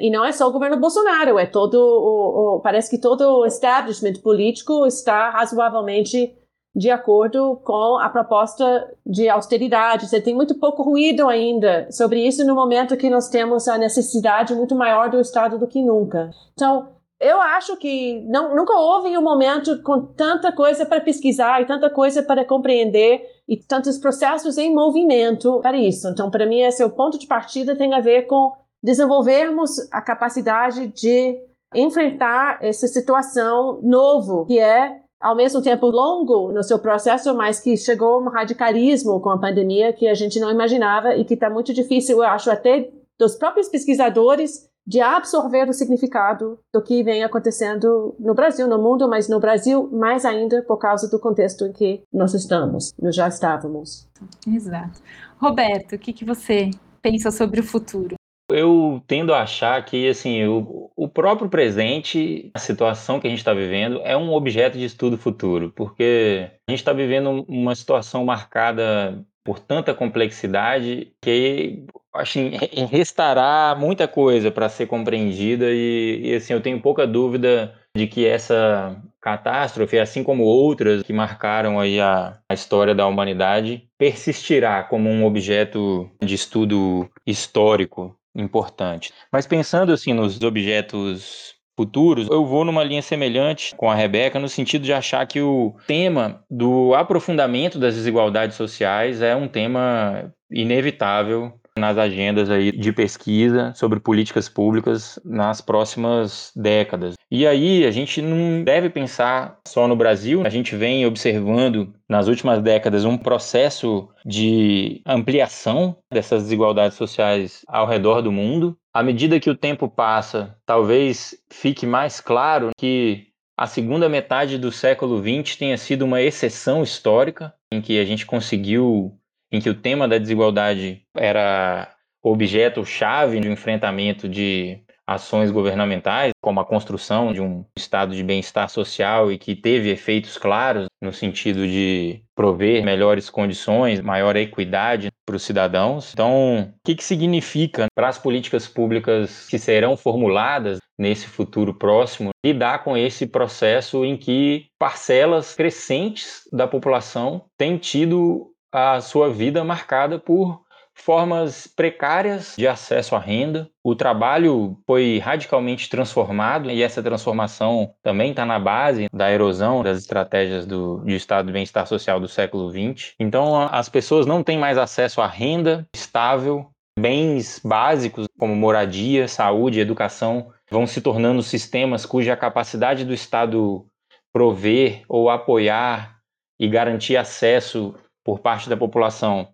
e não é só o governo Bolsonaro, é todo o, o, parece que todo o establishment político está razoavelmente de acordo com a proposta de austeridade. Você tem muito pouco ruído ainda sobre isso no momento que nós temos a necessidade muito maior do Estado do que nunca. Então, eu acho que não, nunca houve um momento com tanta coisa para pesquisar e tanta coisa para compreender e tantos processos em movimento para isso. Então, para mim, esse é o ponto de partida tem a ver com desenvolvermos a capacidade de enfrentar essa situação novo, que é ao mesmo tempo longo no seu processo, mas que chegou um radicalismo com a pandemia que a gente não imaginava e que está muito difícil, eu acho, até dos próprios pesquisadores de absorver o significado do que vem acontecendo no Brasil, no mundo, mas no Brasil mais ainda por causa do contexto em que nós estamos, nós já estávamos. Exato. Roberto, o que, que você pensa sobre o futuro? Eu tendo a achar que assim, o, o próprio presente, a situação que a gente está vivendo, é um objeto de estudo futuro, porque a gente está vivendo uma situação marcada por tanta complexidade que assim, restará muita coisa para ser compreendida e, e, assim eu tenho pouca dúvida de que essa catástrofe, assim como outras que marcaram aí a, a história da humanidade, persistirá como um objeto de estudo histórico importante. Mas pensando assim nos objetos futuros, eu vou numa linha semelhante com a Rebeca, no sentido de achar que o tema do aprofundamento das desigualdades sociais é um tema inevitável nas agendas aí de pesquisa sobre políticas públicas nas próximas décadas. E aí a gente não deve pensar só no Brasil, a gente vem observando nas últimas décadas um processo de ampliação dessas desigualdades sociais ao redor do mundo. À medida que o tempo passa, talvez fique mais claro que a segunda metade do século XX tenha sido uma exceção histórica, em que a gente conseguiu em que o tema da desigualdade era objeto-chave de enfrentamento de ações governamentais, como a construção de um estado de bem-estar social e que teve efeitos claros no sentido de prover melhores condições, maior equidade para os cidadãos. Então, o que, que significa para as políticas públicas que serão formuladas nesse futuro próximo lidar com esse processo em que parcelas crescentes da população têm tido a sua vida marcada por formas precárias de acesso à renda. O trabalho foi radicalmente transformado e essa transformação também está na base da erosão das estratégias do, de estado de bem-estar social do século XX. Então, as pessoas não têm mais acesso à renda estável, bens básicos como moradia, saúde, educação vão se tornando sistemas cuja capacidade do Estado prover ou apoiar e garantir acesso por parte da população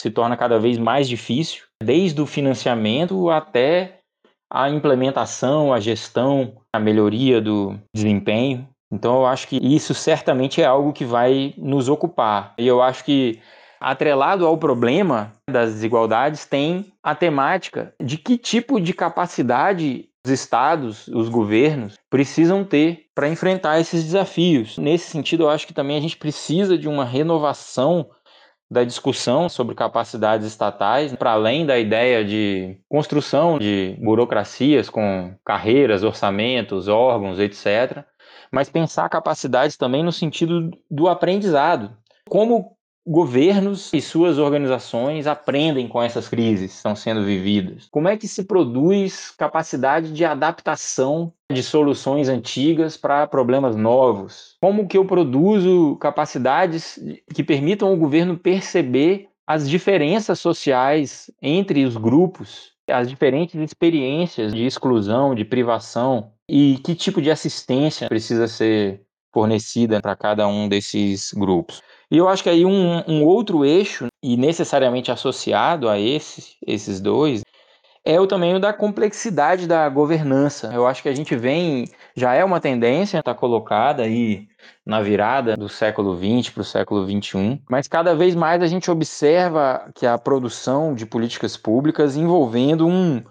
se torna cada vez mais difícil, desde o financiamento até a implementação, a gestão, a melhoria do desempenho. Então eu acho que isso certamente é algo que vai nos ocupar. E eu acho que atrelado ao problema das desigualdades tem a temática de que tipo de capacidade os estados, os governos precisam ter para enfrentar esses desafios. Nesse sentido, eu acho que também a gente precisa de uma renovação da discussão sobre capacidades estatais, para além da ideia de construção de burocracias com carreiras, orçamentos, órgãos, etc., mas pensar capacidades também no sentido do aprendizado. Como governos e suas organizações aprendem com essas crises que estão sendo vividas? Como é que se produz capacidade de adaptação de soluções antigas para problemas novos? Como que eu produzo capacidades que permitam ao governo perceber as diferenças sociais entre os grupos, as diferentes experiências de exclusão, de privação e que tipo de assistência precisa ser fornecida para cada um desses grupos? E eu acho que aí um, um outro eixo, e necessariamente associado a esses, esses dois, é o tamanho da complexidade da governança. Eu acho que a gente vem, já é uma tendência, está colocada aí na virada do século XX para o século XXI, mas cada vez mais a gente observa que a produção de políticas públicas envolvendo um,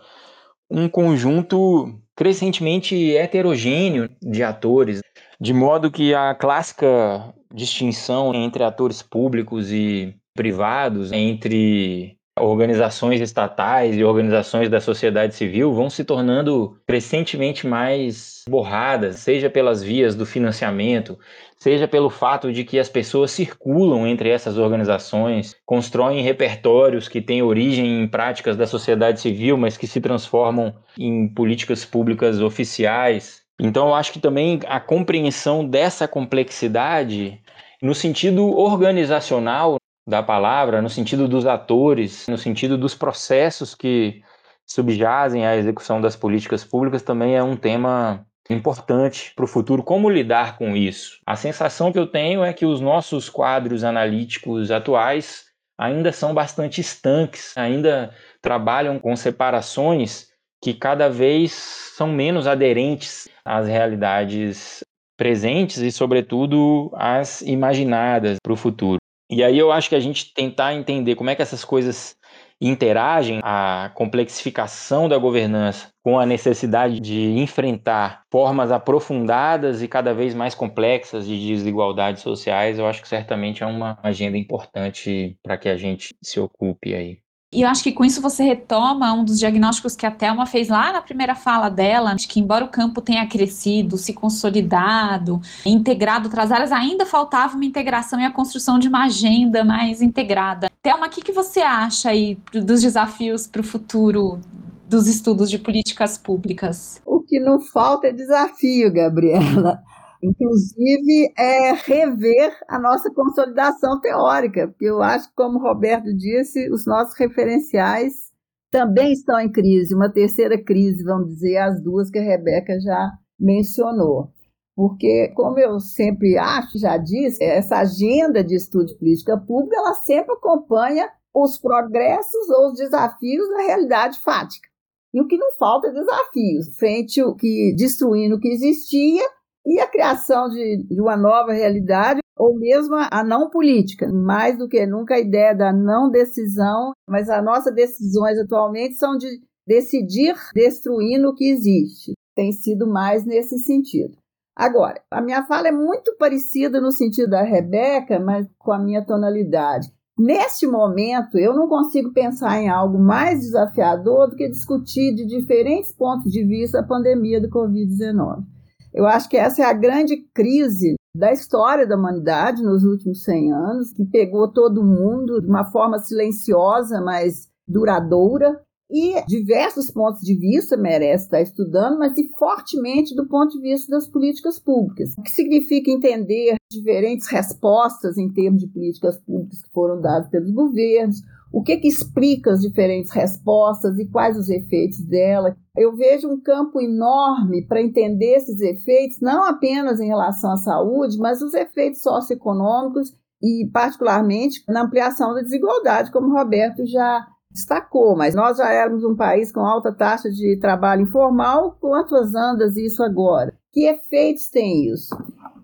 um conjunto crescentemente heterogêneo de atores, de modo que a clássica distinção entre atores públicos e privados, entre organizações estatais e organizações da sociedade civil vão se tornando crescentemente mais borradas, seja pelas vias do financiamento, seja pelo fato de que as pessoas circulam entre essas organizações, constroem repertórios que têm origem em práticas da sociedade civil, mas que se transformam em políticas públicas oficiais. Então, eu acho que também a compreensão dessa complexidade, no sentido organizacional da palavra, no sentido dos atores, no sentido dos processos que subjazem à execução das políticas públicas, também é um tema importante para o futuro. Como lidar com isso? A sensação que eu tenho é que os nossos quadros analíticos atuais ainda são bastante estanques, ainda trabalham com separações que cada vez são menos aderentes às realidades presentes e, sobretudo, às imaginadas para o futuro. E aí eu acho que a gente tentar entender como é que essas coisas interagem, a complexificação da governança com a necessidade de enfrentar formas aprofundadas e cada vez mais complexas de desigualdades sociais, eu acho que certamente é uma agenda importante para que a gente se ocupe aí. E eu acho que com isso você retoma um dos diagnósticos que a Thelma fez lá na primeira fala dela, de que embora o campo tenha crescido, se consolidado, integrado outras áreas, ainda faltava uma integração e a construção de uma agenda mais integrada. Thelma, o que, que você acha aí dos desafios para o futuro dos estudos de políticas públicas? O que não falta é desafio, Gabriela. Inclusive, é rever a nossa consolidação teórica, porque eu acho que, como o Roberto disse, os nossos referenciais também estão em crise. Uma terceira crise, vamos dizer, as duas que a Rebeca já mencionou. Porque, como eu sempre acho, já disse, essa agenda de estudo de política pública, ela sempre acompanha os progressos ou os desafios da realidade fática. E o que não falta é desafios, frente ao que destruindo o que existia e a criação de, de uma nova realidade, ou mesmo a não política, mais do que nunca a ideia da não decisão, mas as nossas decisões atualmente são de decidir destruindo o que existe. Tem sido mais nesse sentido. Agora, a minha fala é muito parecida no sentido da Rebeca, mas com a minha tonalidade. Neste momento, eu não consigo pensar em algo mais desafiador do que discutir de diferentes pontos de vista a pandemia do Covid-19. Eu acho que essa é a grande crise da história da humanidade nos últimos 100 anos, que pegou todo mundo de uma forma silenciosa, mas duradoura, e diversos pontos de vista merece estar estudando, mas e fortemente do ponto de vista das políticas públicas. O que significa entender diferentes respostas em termos de políticas públicas que foram dadas pelos governos, o que, que explica as diferentes respostas e quais os efeitos dela. Eu vejo um campo enorme para entender esses efeitos, não apenas em relação à saúde, mas os efeitos socioeconômicos e, particularmente, na ampliação da desigualdade, como o Roberto já destacou. Mas nós já éramos um país com alta taxa de trabalho informal, quantas andas isso agora? Que efeitos tem isso?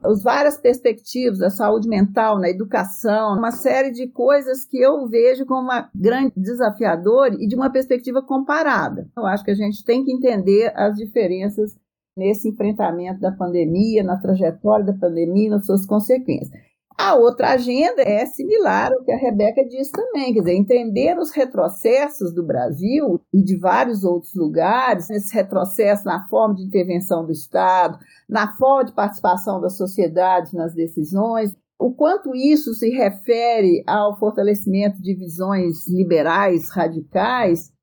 As várias perspectivas da saúde mental, na educação, uma série de coisas que eu vejo como uma grande desafiador e de uma perspectiva comparada. Eu acho que a gente tem que entender as diferenças nesse enfrentamento da pandemia, na trajetória da pandemia e nas suas consequências. A outra agenda é similar ao que a Rebeca disse também, quer dizer, entender os retrocessos do Brasil e de vários outros lugares, esse retrocesso na forma de intervenção do Estado, na forma de participação da sociedade nas decisões, o quanto isso se refere ao fortalecimento de visões liberais radicais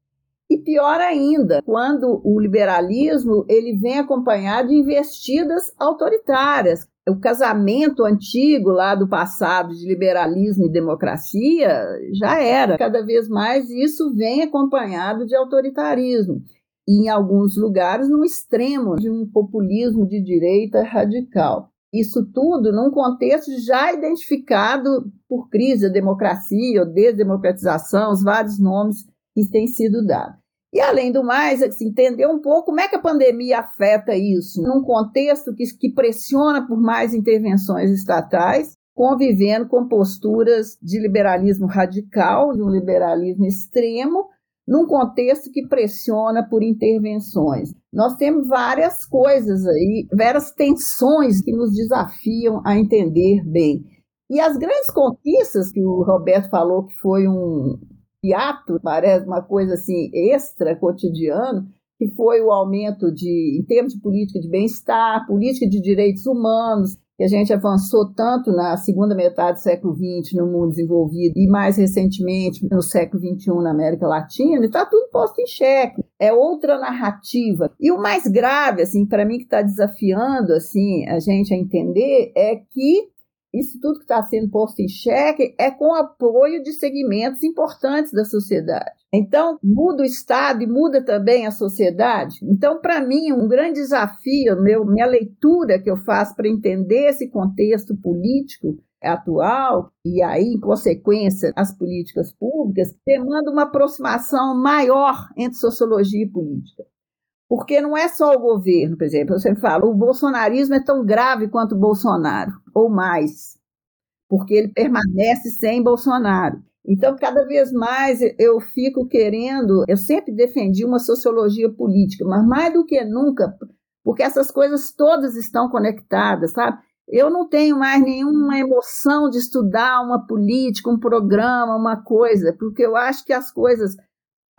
e pior ainda, quando o liberalismo ele vem acompanhado de investidas autoritárias, o casamento antigo lá do passado de liberalismo e democracia já era. Cada vez mais isso vem acompanhado de autoritarismo. E em alguns lugares, no extremo de um populismo de direita radical. Isso tudo num contexto já identificado por crise da democracia ou desdemocratização, os vários nomes que têm sido dados. E, além do mais, assim, entender um pouco como é que a pandemia afeta isso, num contexto que, que pressiona por mais intervenções estatais, convivendo com posturas de liberalismo radical, de um liberalismo extremo, num contexto que pressiona por intervenções. Nós temos várias coisas aí, várias tensões que nos desafiam a entender bem. E as grandes conquistas que o Roberto falou que foi um, hiato, parece uma coisa assim extra cotidiano, que foi o aumento de, em termos de política de bem-estar, política de direitos humanos, que a gente avançou tanto na segunda metade do século XX no mundo desenvolvido e mais recentemente no século XXI na América Latina, está tudo posto em xeque. É outra narrativa. E o mais grave, assim, para mim que está desafiando assim a gente a entender é que isso tudo que está sendo posto em xeque é com apoio de segmentos importantes da sociedade. Então, muda o Estado e muda também a sociedade. Então, para mim, um grande desafio, meu, minha leitura que eu faço para entender esse contexto político atual, e aí, em consequência, as políticas públicas, demanda uma aproximação maior entre sociologia e política. Porque não é só o governo, por exemplo, sempre falo, o bolsonarismo é tão grave quanto o Bolsonaro, ou mais, porque ele permanece sem Bolsonaro. Então, cada vez mais eu fico querendo, eu sempre defendi uma sociologia política, mas mais do que nunca, porque essas coisas todas estão conectadas, sabe? Eu não tenho mais nenhuma emoção de estudar uma política, um programa, uma coisa, porque eu acho que as coisas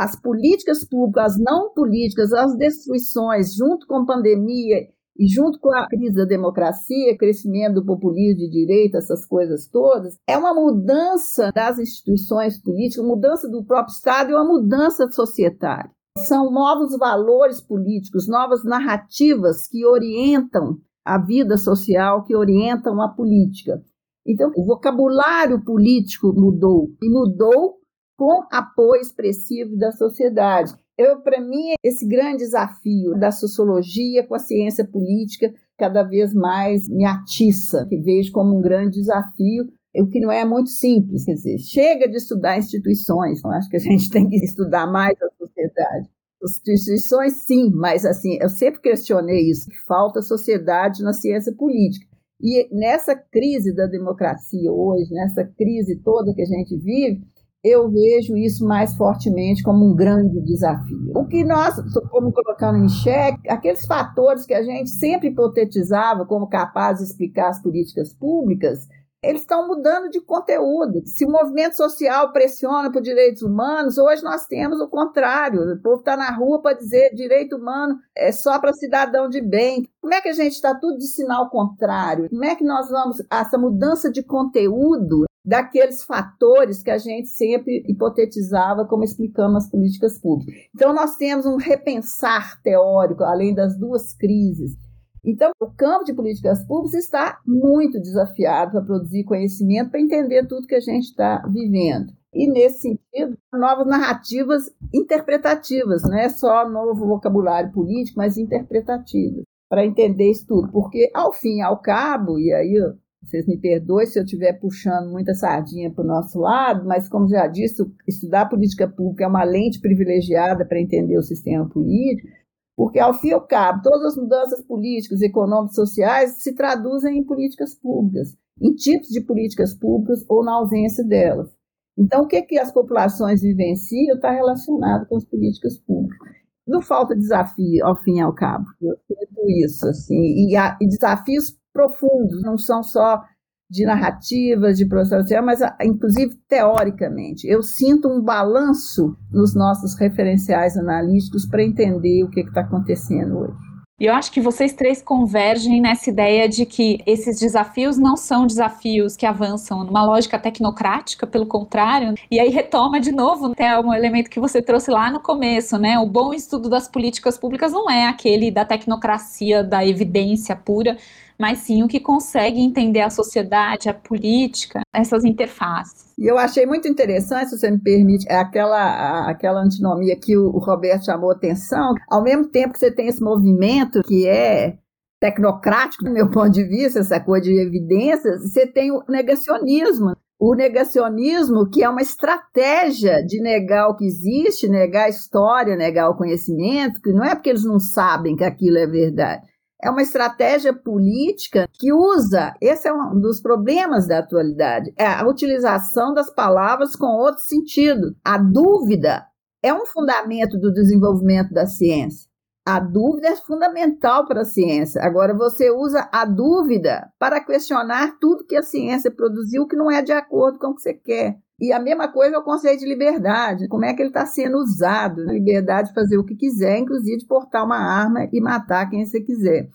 as políticas públicas, as não políticas, as destruições, junto com a pandemia e junto com a crise da democracia, crescimento do populismo de direita, essas coisas todas, é uma mudança das instituições políticas, mudança do próprio Estado e uma mudança societária. São novos valores políticos, novas narrativas que orientam a vida social, que orientam a política. Então, o vocabulário político mudou e mudou com apoio expressivo da sociedade. Eu, para mim, esse grande desafio da sociologia com a ciência política cada vez mais me atiça, que vejo como um grande desafio, o que não é muito simples, quer dizer, chega de estudar instituições, eu acho que a gente tem que estudar mais a sociedade. Instituições, sim, mas assim, eu sempre questionei isso, que falta sociedade na ciência política. E nessa crise da democracia hoje, nessa crise toda que a gente vive, eu vejo isso mais fortemente como um grande desafio. O que nós estamos colocando em xeque, aqueles fatores que a gente sempre hipotetizava como capazes de explicar as políticas públicas, eles estão mudando de conteúdo. Se o movimento social pressiona por direitos humanos, hoje nós temos o contrário. O povo está na rua para dizer direito humano é só para cidadão de bem. Como é que a gente está tudo de sinal contrário? Como é que nós vamos, essa mudança de conteúdo daqueles fatores que a gente sempre hipotetizava como explicando as políticas públicas. Então, nós temos um repensar teórico, além das duas crises. Então, o campo de políticas públicas está muito desafiado para produzir conhecimento, para entender tudo que a gente está vivendo. E, nesse sentido, novas narrativas interpretativas, não é só novo vocabulário político, mas interpretativas, para entender isso tudo. Porque, ao fim e ao cabo, e aí vocês me perdoem se eu estiver puxando muita sardinha para o nosso lado, mas, como já disse, estudar política pública é uma lente privilegiada para entender o sistema político, porque, ao fim e ao cabo, todas as mudanças políticas, econômicas, sociais se traduzem em políticas públicas, em tipos de políticas públicas ou na ausência delas. Então, o que, que as populações vivenciam está relacionado com as políticas públicas. Não falta desafio, ao fim e ao cabo. Eu sinto isso, assim, e, e desafios profundos, não são só de narrativas, de processo, mas inclusive teoricamente. Eu sinto um balanço nos nossos referenciais analíticos para entender o que está acontecendo hoje. E eu acho que vocês três convergem nessa ideia de que esses desafios não são desafios que avançam numa lógica tecnocrática, pelo contrário. E aí retoma de novo até um elemento que você trouxe lá no começo, né? O bom estudo das políticas públicas não é aquele da tecnocracia, da evidência pura, mas sim o que consegue entender a sociedade, a política, essas interfaces. E eu achei muito interessante, se você me permite, é aquela, aquela antinomia que o, Roberto chamou atenção. Ao mesmo tempo que você tem esse movimento que é tecnocrático, do meu ponto de vista, essa coisa de evidências, você tem o negacionismo. O negacionismo, que é uma estratégia de negar o que existe, negar a história, negar o conhecimento, que não é porque eles não sabem que aquilo é verdade, é uma estratégia política que usa, esse é um dos problemas da atualidade, é a utilização das palavras com outro sentido. A dúvida é um fundamento do desenvolvimento da ciência. A dúvida é fundamental para a ciência. Agora, você usa a dúvida para questionar tudo que a ciência produziu que não é de acordo com o que você quer. E a mesma coisa é o conceito de liberdade. Como é que ele está sendo usado? Liberdade de fazer o que quiser, inclusive de portar uma arma e matar quem você quiser.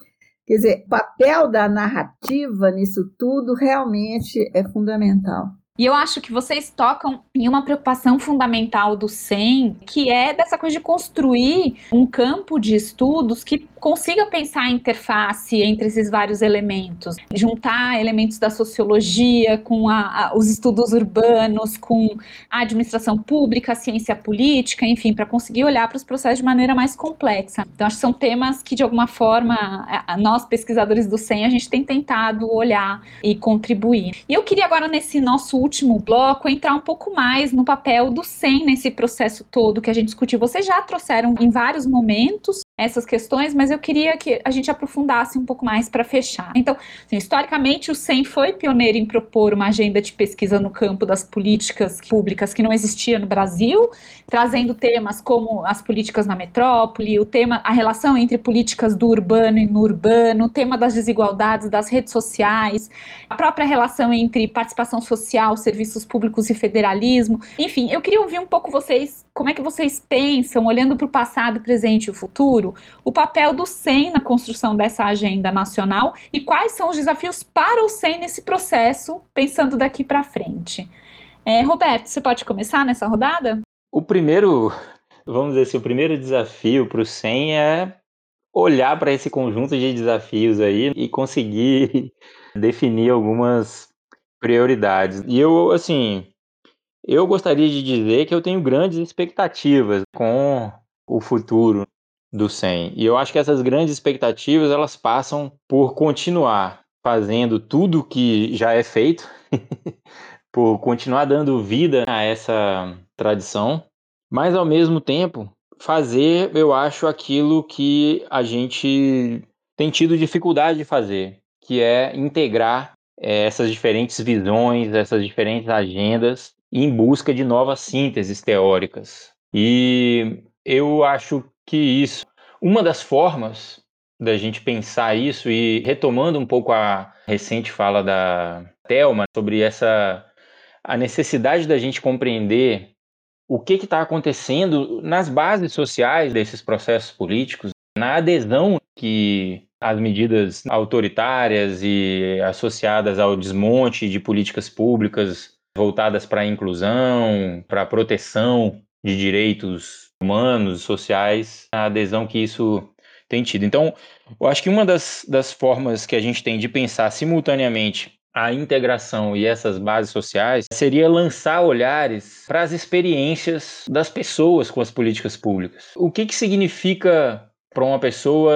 Quer dizer, o papel da narrativa nisso tudo realmente é fundamental. E eu acho que vocês tocam em uma preocupação fundamental do SEM, que é dessa coisa de construir um campo de estudos que consiga pensar a interface entre esses vários elementos, juntar elementos da sociologia com a, a, os estudos urbanos, com a administração pública, a ciência política, enfim, para conseguir olhar para os processos de maneira mais complexa. Então, acho que são temas que, de alguma forma, nós, pesquisadores do SEM, a gente tem tentado olhar e contribuir. E eu queria agora, nesse nosso último bloco, entrar um pouco mais no papel do SEM nesse processo todo que a gente discutiu. Vocês já trouxeram em vários momentos essas questões, mas eu queria que a gente aprofundasse um pouco mais para fechar. Então, assim, historicamente, o SEM foi pioneiro em propor uma agenda de pesquisa no campo das políticas públicas que não existia no Brasil, trazendo temas como as políticas na metrópole, o tema, a relação entre políticas do urbano e no urbano, o tema das desigualdades das redes sociais, a própria relação entre participação social, serviços públicos e federalismo. Enfim, eu queria ouvir um pouco vocês, como é que vocês pensam, olhando para o passado, presente e o futuro, o papel do SEM na construção dessa agenda nacional e quais são os desafios para o SEM nesse processo, pensando daqui para frente. É, Roberto, você pode começar nessa rodada? O primeiro, vamos dizer assim, o primeiro desafio para o SEM é olhar para esse conjunto de desafios aí e conseguir definir algumas prioridades. E eu, assim, eu gostaria de dizer que eu tenho grandes expectativas com o futuro do 100. E eu acho que essas grandes expectativas elas passam por continuar fazendo tudo que já é feito, por continuar dando vida a essa tradição, mas ao mesmo tempo fazer, eu acho, aquilo que a gente tem tido dificuldade de fazer, que é integrar é, essas diferentes visões, essas diferentes agendas em busca de novas sínteses teóricas. E eu acho que isso, uma das formas da gente pensar isso e retomando um pouco a recente fala da Thelma sobre essa a necessidade da gente compreender o que está acontecendo nas bases sociais desses processos políticos, na adesão que as medidas autoritárias e associadas ao desmonte de políticas públicas voltadas para a inclusão, para a proteção de direitos humanos, sociais, a adesão que isso tem tido. Então, eu acho que uma das, das formas que a gente tem de pensar simultaneamente a integração e essas bases sociais seria lançar olhares para as experiências das pessoas com as políticas públicas. O que, que significa para uma pessoa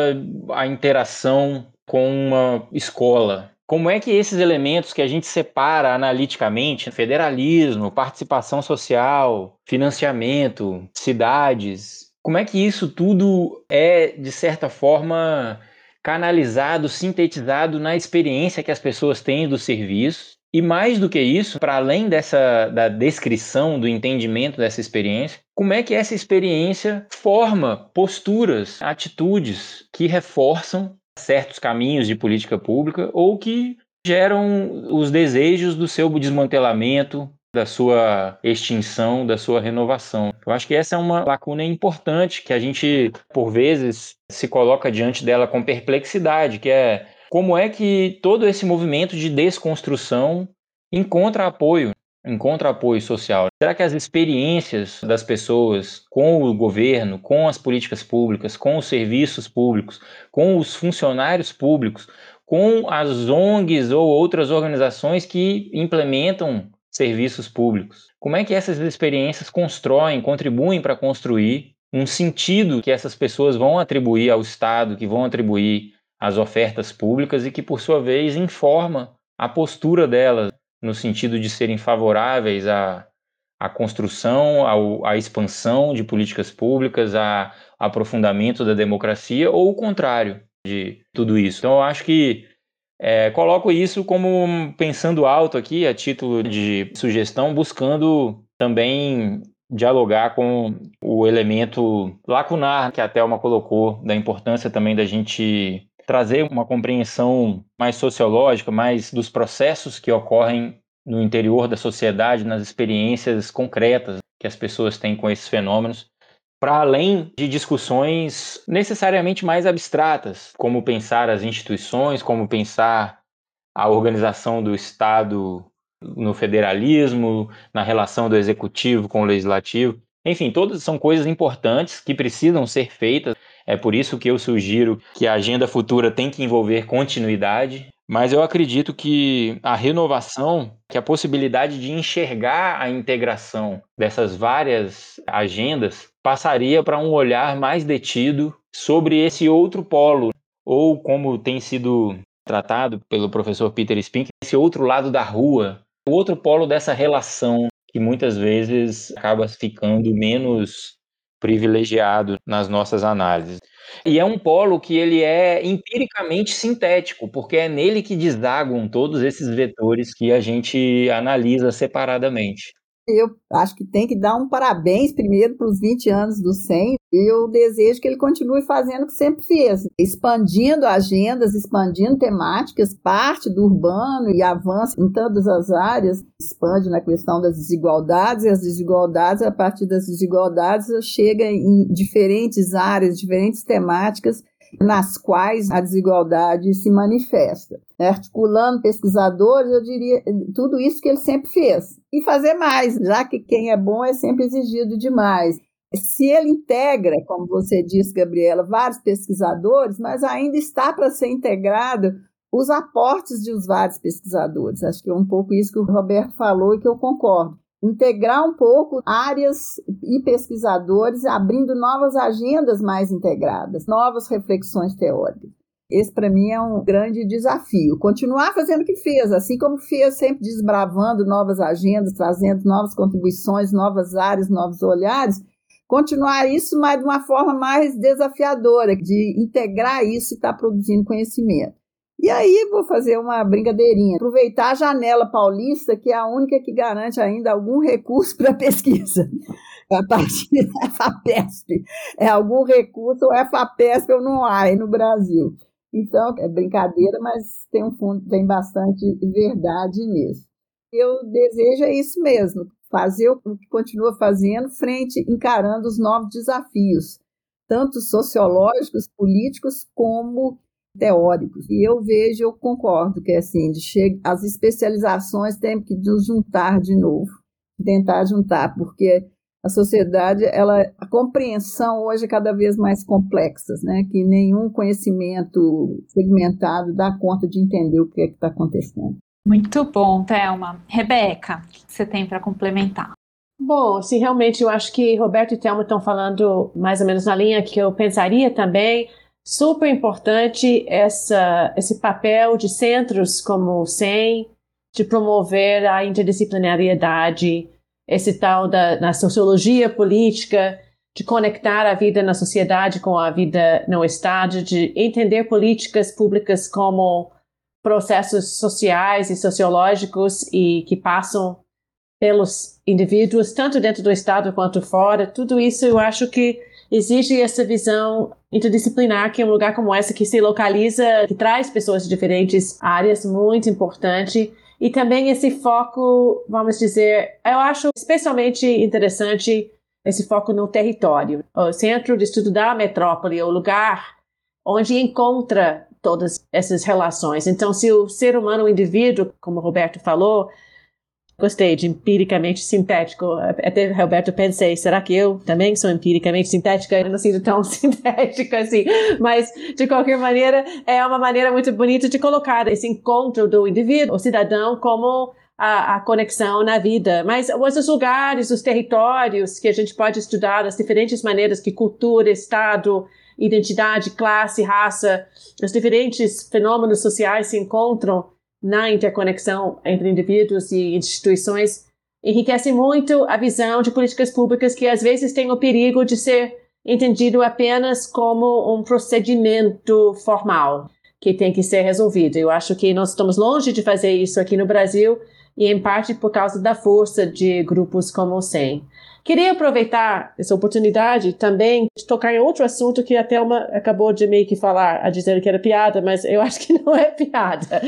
a interação com uma escola? Como é que esses elementos que a gente separa analiticamente, federalismo, participação social, financiamento, cidades, como é que isso tudo é, de certa forma, canalizado, sintetizado na experiência que as pessoas têm do serviço. E mais do que isso, para além dessa da descrição, do entendimento dessa experiência, como é que essa experiência forma posturas, atitudes que reforçam certos caminhos de política pública ou que geram os desejos do seu desmantelamento, da sua extinção, da sua renovação. Eu acho que essa é uma lacuna importante que a gente, por vezes, se coloca diante dela com perplexidade, que é como é que todo esse movimento de desconstrução encontra apoio, encontra apoio social. Será que as experiências das pessoas com o governo, com as políticas públicas, com os serviços públicos, com os funcionários públicos, com as ONGs ou outras organizações que implementam serviços públicos. Como é que essas experiências constroem, contribuem para construir um sentido que essas pessoas vão atribuir ao Estado, que vão atribuir às ofertas públicas e que, por sua vez, informa a postura delas no sentido de serem favoráveis à, à construção, ao, à expansão de políticas públicas, a aprofundamento da democracia ou o contrário de tudo isso. Então, eu acho que é, coloco isso como pensando alto aqui, a título de sugestão, buscando também dialogar com o elemento lacunar que a Thelma colocou, da importância também da gente trazer uma compreensão mais sociológica, mais dos processos que ocorrem no interior da sociedade, nas experiências concretas que as pessoas têm com esses fenômenos, para além de discussões necessariamente mais abstratas, como pensar as instituições, como pensar a organização do Estado no federalismo, na relação do executivo com o legislativo. Enfim, todas são coisas importantes que precisam ser feitas. É por isso que eu sugiro que a agenda futura tem que envolver continuidade, mas eu acredito que a renovação, que a possibilidade de enxergar a integração dessas várias agendas passaria para um olhar mais detido sobre esse outro polo, ou como tem sido tratado pelo professor Peter Spink, esse outro lado da rua, o outro polo dessa relação que muitas vezes acaba ficando menos privilegiado nas nossas análises. E é um polo que ele é empiricamente sintético, porque é nele que desagam todos esses vetores que a gente analisa separadamente. Eu acho que tem que dar um parabéns primeiro para os 20 anos do 100 e eu desejo que ele continue fazendo o que sempre fez, expandindo agendas, expandindo temáticas, parte do urbano e avança em todas as áreas, expande na questão das desigualdades e as desigualdades, a partir das desigualdades, chega em diferentes áreas, diferentes temáticas nas quais a desigualdade se manifesta. Articulando pesquisadores, eu diria tudo isso que ele sempre fez. E fazer mais, já que quem é bom é sempre exigido demais. Se ele integra, como você disse, Gabriela, vários pesquisadores, mas ainda está para ser integrado os aportes de os vários pesquisadores. Acho que é um pouco isso que o Roberto falou e que eu concordo integrar um pouco áreas e pesquisadores, abrindo novas agendas mais integradas, novas reflexões teóricas. Esse, para mim, é um grande desafio. Continuar fazendo o que fez, assim como fez, sempre desbravando novas agendas, trazendo novas contribuições, novas áreas, novos olhares. Continuar isso, mas de uma forma mais desafiadora, de integrar isso e estar tá produzindo conhecimento. E aí vou fazer uma brincadeirinha, aproveitar a janela paulista, que é a única que garante ainda algum recurso para pesquisa. A partir da FAPESP. É algum recurso, ou é FAPESP ou não há no Brasil. Então, é brincadeira, mas tem um fundo, tem bastante verdade nisso. Eu desejo é isso mesmo, fazer o que continua fazendo, frente, encarando os novos desafios, tanto sociológicos, políticos, como teóricos. E eu vejo, eu concordo que é assim, de che... as especializações têm que nos juntar de novo, tentar juntar, porque a sociedade, ela, a compreensão hoje é cada vez mais complexa, né? Que nenhum conhecimento segmentado dá conta de entender o que é que está acontecendo. Muito bom, Thelma. Rebeca, o que você tem para complementar? Bom, sim, realmente eu acho que Roberto e Thelma estão falando mais ou menos na linha que eu pensaria também. Super importante essa, esse papel de centros como o SEM, de promover a interdisciplinariedade, esse tal da na sociologia política, de conectar a vida na sociedade com a vida no Estado, de entender políticas públicas como processos sociais e sociológicos e que passam pelos indivíduos, tanto dentro do Estado quanto fora. Tudo isso eu acho que exige essa visão interdisciplinar, que é um lugar como esse que se localiza, que traz pessoas de diferentes áreas, muito importante. E também esse foco, vamos dizer, eu acho especialmente interessante esse foco no território. O centro de estudo da metrópole, é o lugar onde encontra todas essas relações. Então, se o ser humano, o indivíduo, como o Roberto falou, gostei de empiricamente sintético. Até, Roberto, pensei, será que eu também sou empiricamente sintética? Eu não sinto tão sintética assim. Mas, de qualquer maneira, é uma maneira muito bonita de colocar esse encontro do indivíduo, o cidadão, como a, a, conexão na vida. Mas os lugares, os territórios que a gente pode estudar, as diferentes maneiras que cultura, Estado, identidade, classe, raça, os diferentes fenômenos sociais se encontram na interconexão entre indivíduos e instituições, enriquece muito a visão de políticas públicas que às vezes tem o perigo de ser entendido apenas como um procedimento formal que tem que ser resolvido. Eu acho que nós estamos longe de fazer isso aqui no Brasil e em parte por causa da força de grupos como o SEM. Queria aproveitar essa oportunidade também de tocar em outro assunto que a Thelma acabou de meio que falar, a dizer que era piada, mas eu acho que não é piada.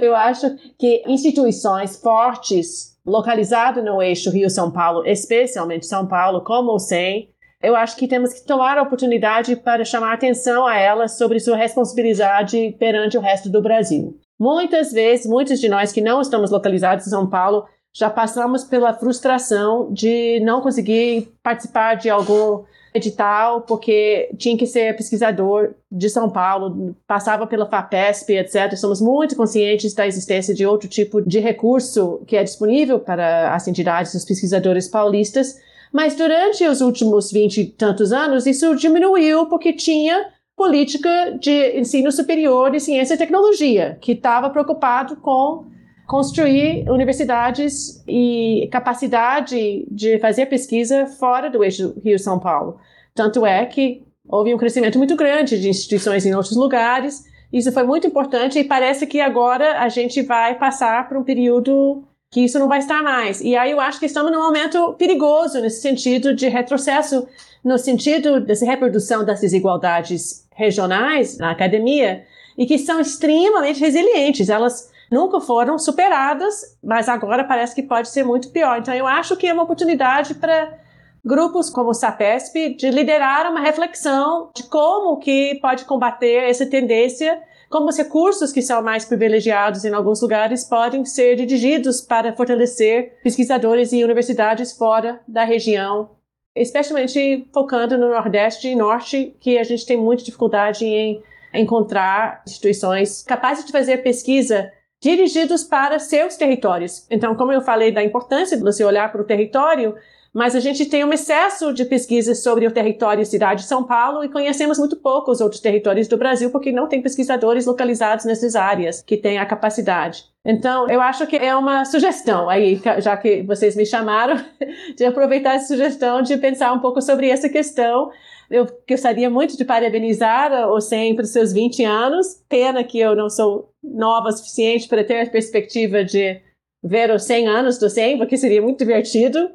Eu acho que instituições fortes, localizadas no eixo Rio-São Paulo, especialmente São Paulo, como o SEM, eu acho que temos que tomar a oportunidade para chamar atenção a elas sobre sua responsabilidade perante o resto do Brasil. Muitas vezes, muitos de nós que não estamos localizados em São Paulo já passamos pela frustração de não conseguir participar de algum edital porque tinha que ser pesquisador de São Paulo, passava pela FAPESP, etc. Somos muito conscientes da existência de outro tipo de recurso que é disponível para as entidades, os pesquisadores paulistas, mas durante os últimos vinte e tantos anos isso diminuiu porque tinha política de ensino superior de ciência e tecnologia, que estava preocupado com construir universidades e capacidade de fazer pesquisa fora do eixo Rio-São Paulo. Tanto é que houve um crescimento muito grande de instituições em outros lugares. Isso foi muito importante e parece que agora a gente vai passar por um período que isso não vai estar mais. E aí eu acho que estamos num momento perigoso nesse sentido de retrocesso, no sentido dessa reprodução das desigualdades regionais na academia e que são extremamente resilientes. Elas nunca foram superadas, mas agora parece que pode ser muito pior. Então eu acho que é uma oportunidade para grupos como o SAPESP de liderar uma reflexão de como que pode combater essa tendência, como os recursos que são mais privilegiados em alguns lugares podem ser dirigidos para fortalecer pesquisadores e universidades fora da região especialmente focando no Nordeste e Norte, que a gente tem muita dificuldade em encontrar instituições capazes de fazer pesquisa dirigidos para seus territórios. Então, como eu falei da importância de você olhar para o território, mas a gente tem um excesso de pesquisas sobre o território cidade de São Paulo e conhecemos muito pouco os outros territórios do Brasil porque não tem pesquisadores localizados nessas áreas que têm a capacidade. Então, eu acho que é uma sugestão aí, já que vocês me chamaram, de aproveitar essa sugestão de pensar um pouco sobre essa questão. Eu gostaria muito de parabenizar o SEM para os seus 20 anos. Pena que eu não sou nova o suficiente para ter a perspectiva de ver os 100 anos do SEM, porque seria muito divertido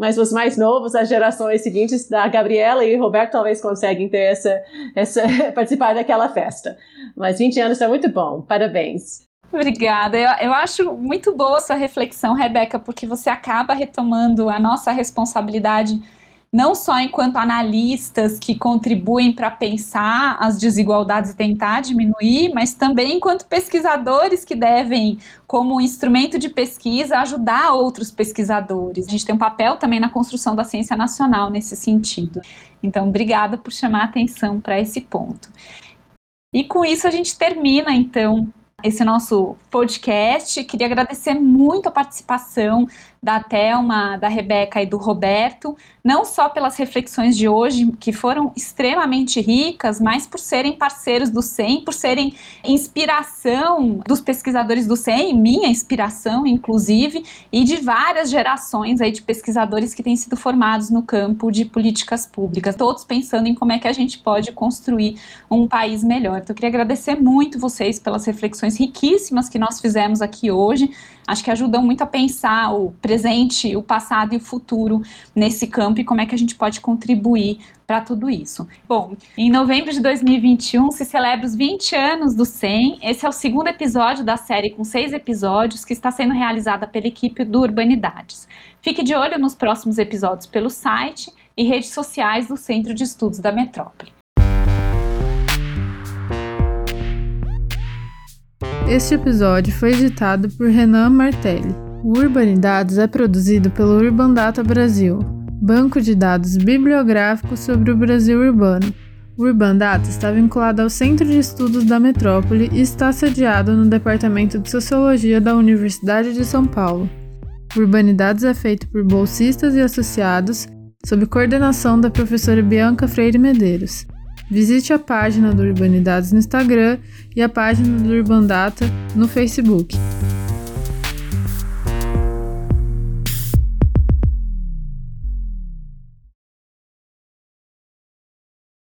mas os mais novos, as gerações seguintes da Gabriela e Roberto talvez conseguem ter essa, essa participar daquela festa. Mas 20 anos é muito bom, parabéns. Obrigada. Eu, eu acho muito boa sua reflexão, Rebeca, porque você acaba retomando a nossa responsabilidade não só enquanto analistas que contribuem para pensar as desigualdades e tentar diminuir, mas também enquanto pesquisadores que devem, como instrumento de pesquisa, ajudar outros pesquisadores. A gente tem um papel também na construção da ciência nacional nesse sentido. Então, obrigada por chamar a atenção para esse ponto. E com isso a gente termina, então, esse nosso podcast. Queria agradecer muito a participação da Thelma, da Rebeca e do Roberto, não só pelas reflexões de hoje, que foram extremamente ricas, mas por serem parceiros do SEM, por serem inspiração dos pesquisadores do SEM, minha inspiração, inclusive, e de várias gerações aí de pesquisadores que têm sido formados no campo de políticas públicas, todos pensando em como é que a gente pode construir um país melhor. Então, eu queria agradecer muito vocês pelas reflexões riquíssimas que nós fizemos aqui hoje acho que ajudam muito a pensar o presente, o passado e o futuro nesse campo e como é que a gente pode contribuir para tudo isso. Bom, em novembro de 2021 se celebra os 20 anos do SEM. Esse é o segundo episódio da série com seis episódios que está sendo realizada pela equipe do Urbanidades. Fique de olho nos próximos episódios pelo site e redes sociais do Centro de Estudos da Metrópole. Este episódio foi editado por Renan Martelli. O Urbanidades é produzido pelo Urban Data Brasil, banco de dados bibliográfico sobre o Brasil urbano. O Urban Data está vinculado ao Centro de Estudos da Metrópole e está sediado no Departamento de Sociologia da Universidade de São Paulo. O Urbanidades é feito por bolsistas e associados, sob coordenação da professora Bianca Freire Medeiros. Visite a página do Urbanidades no Instagram e a página do Urbandata no Facebook.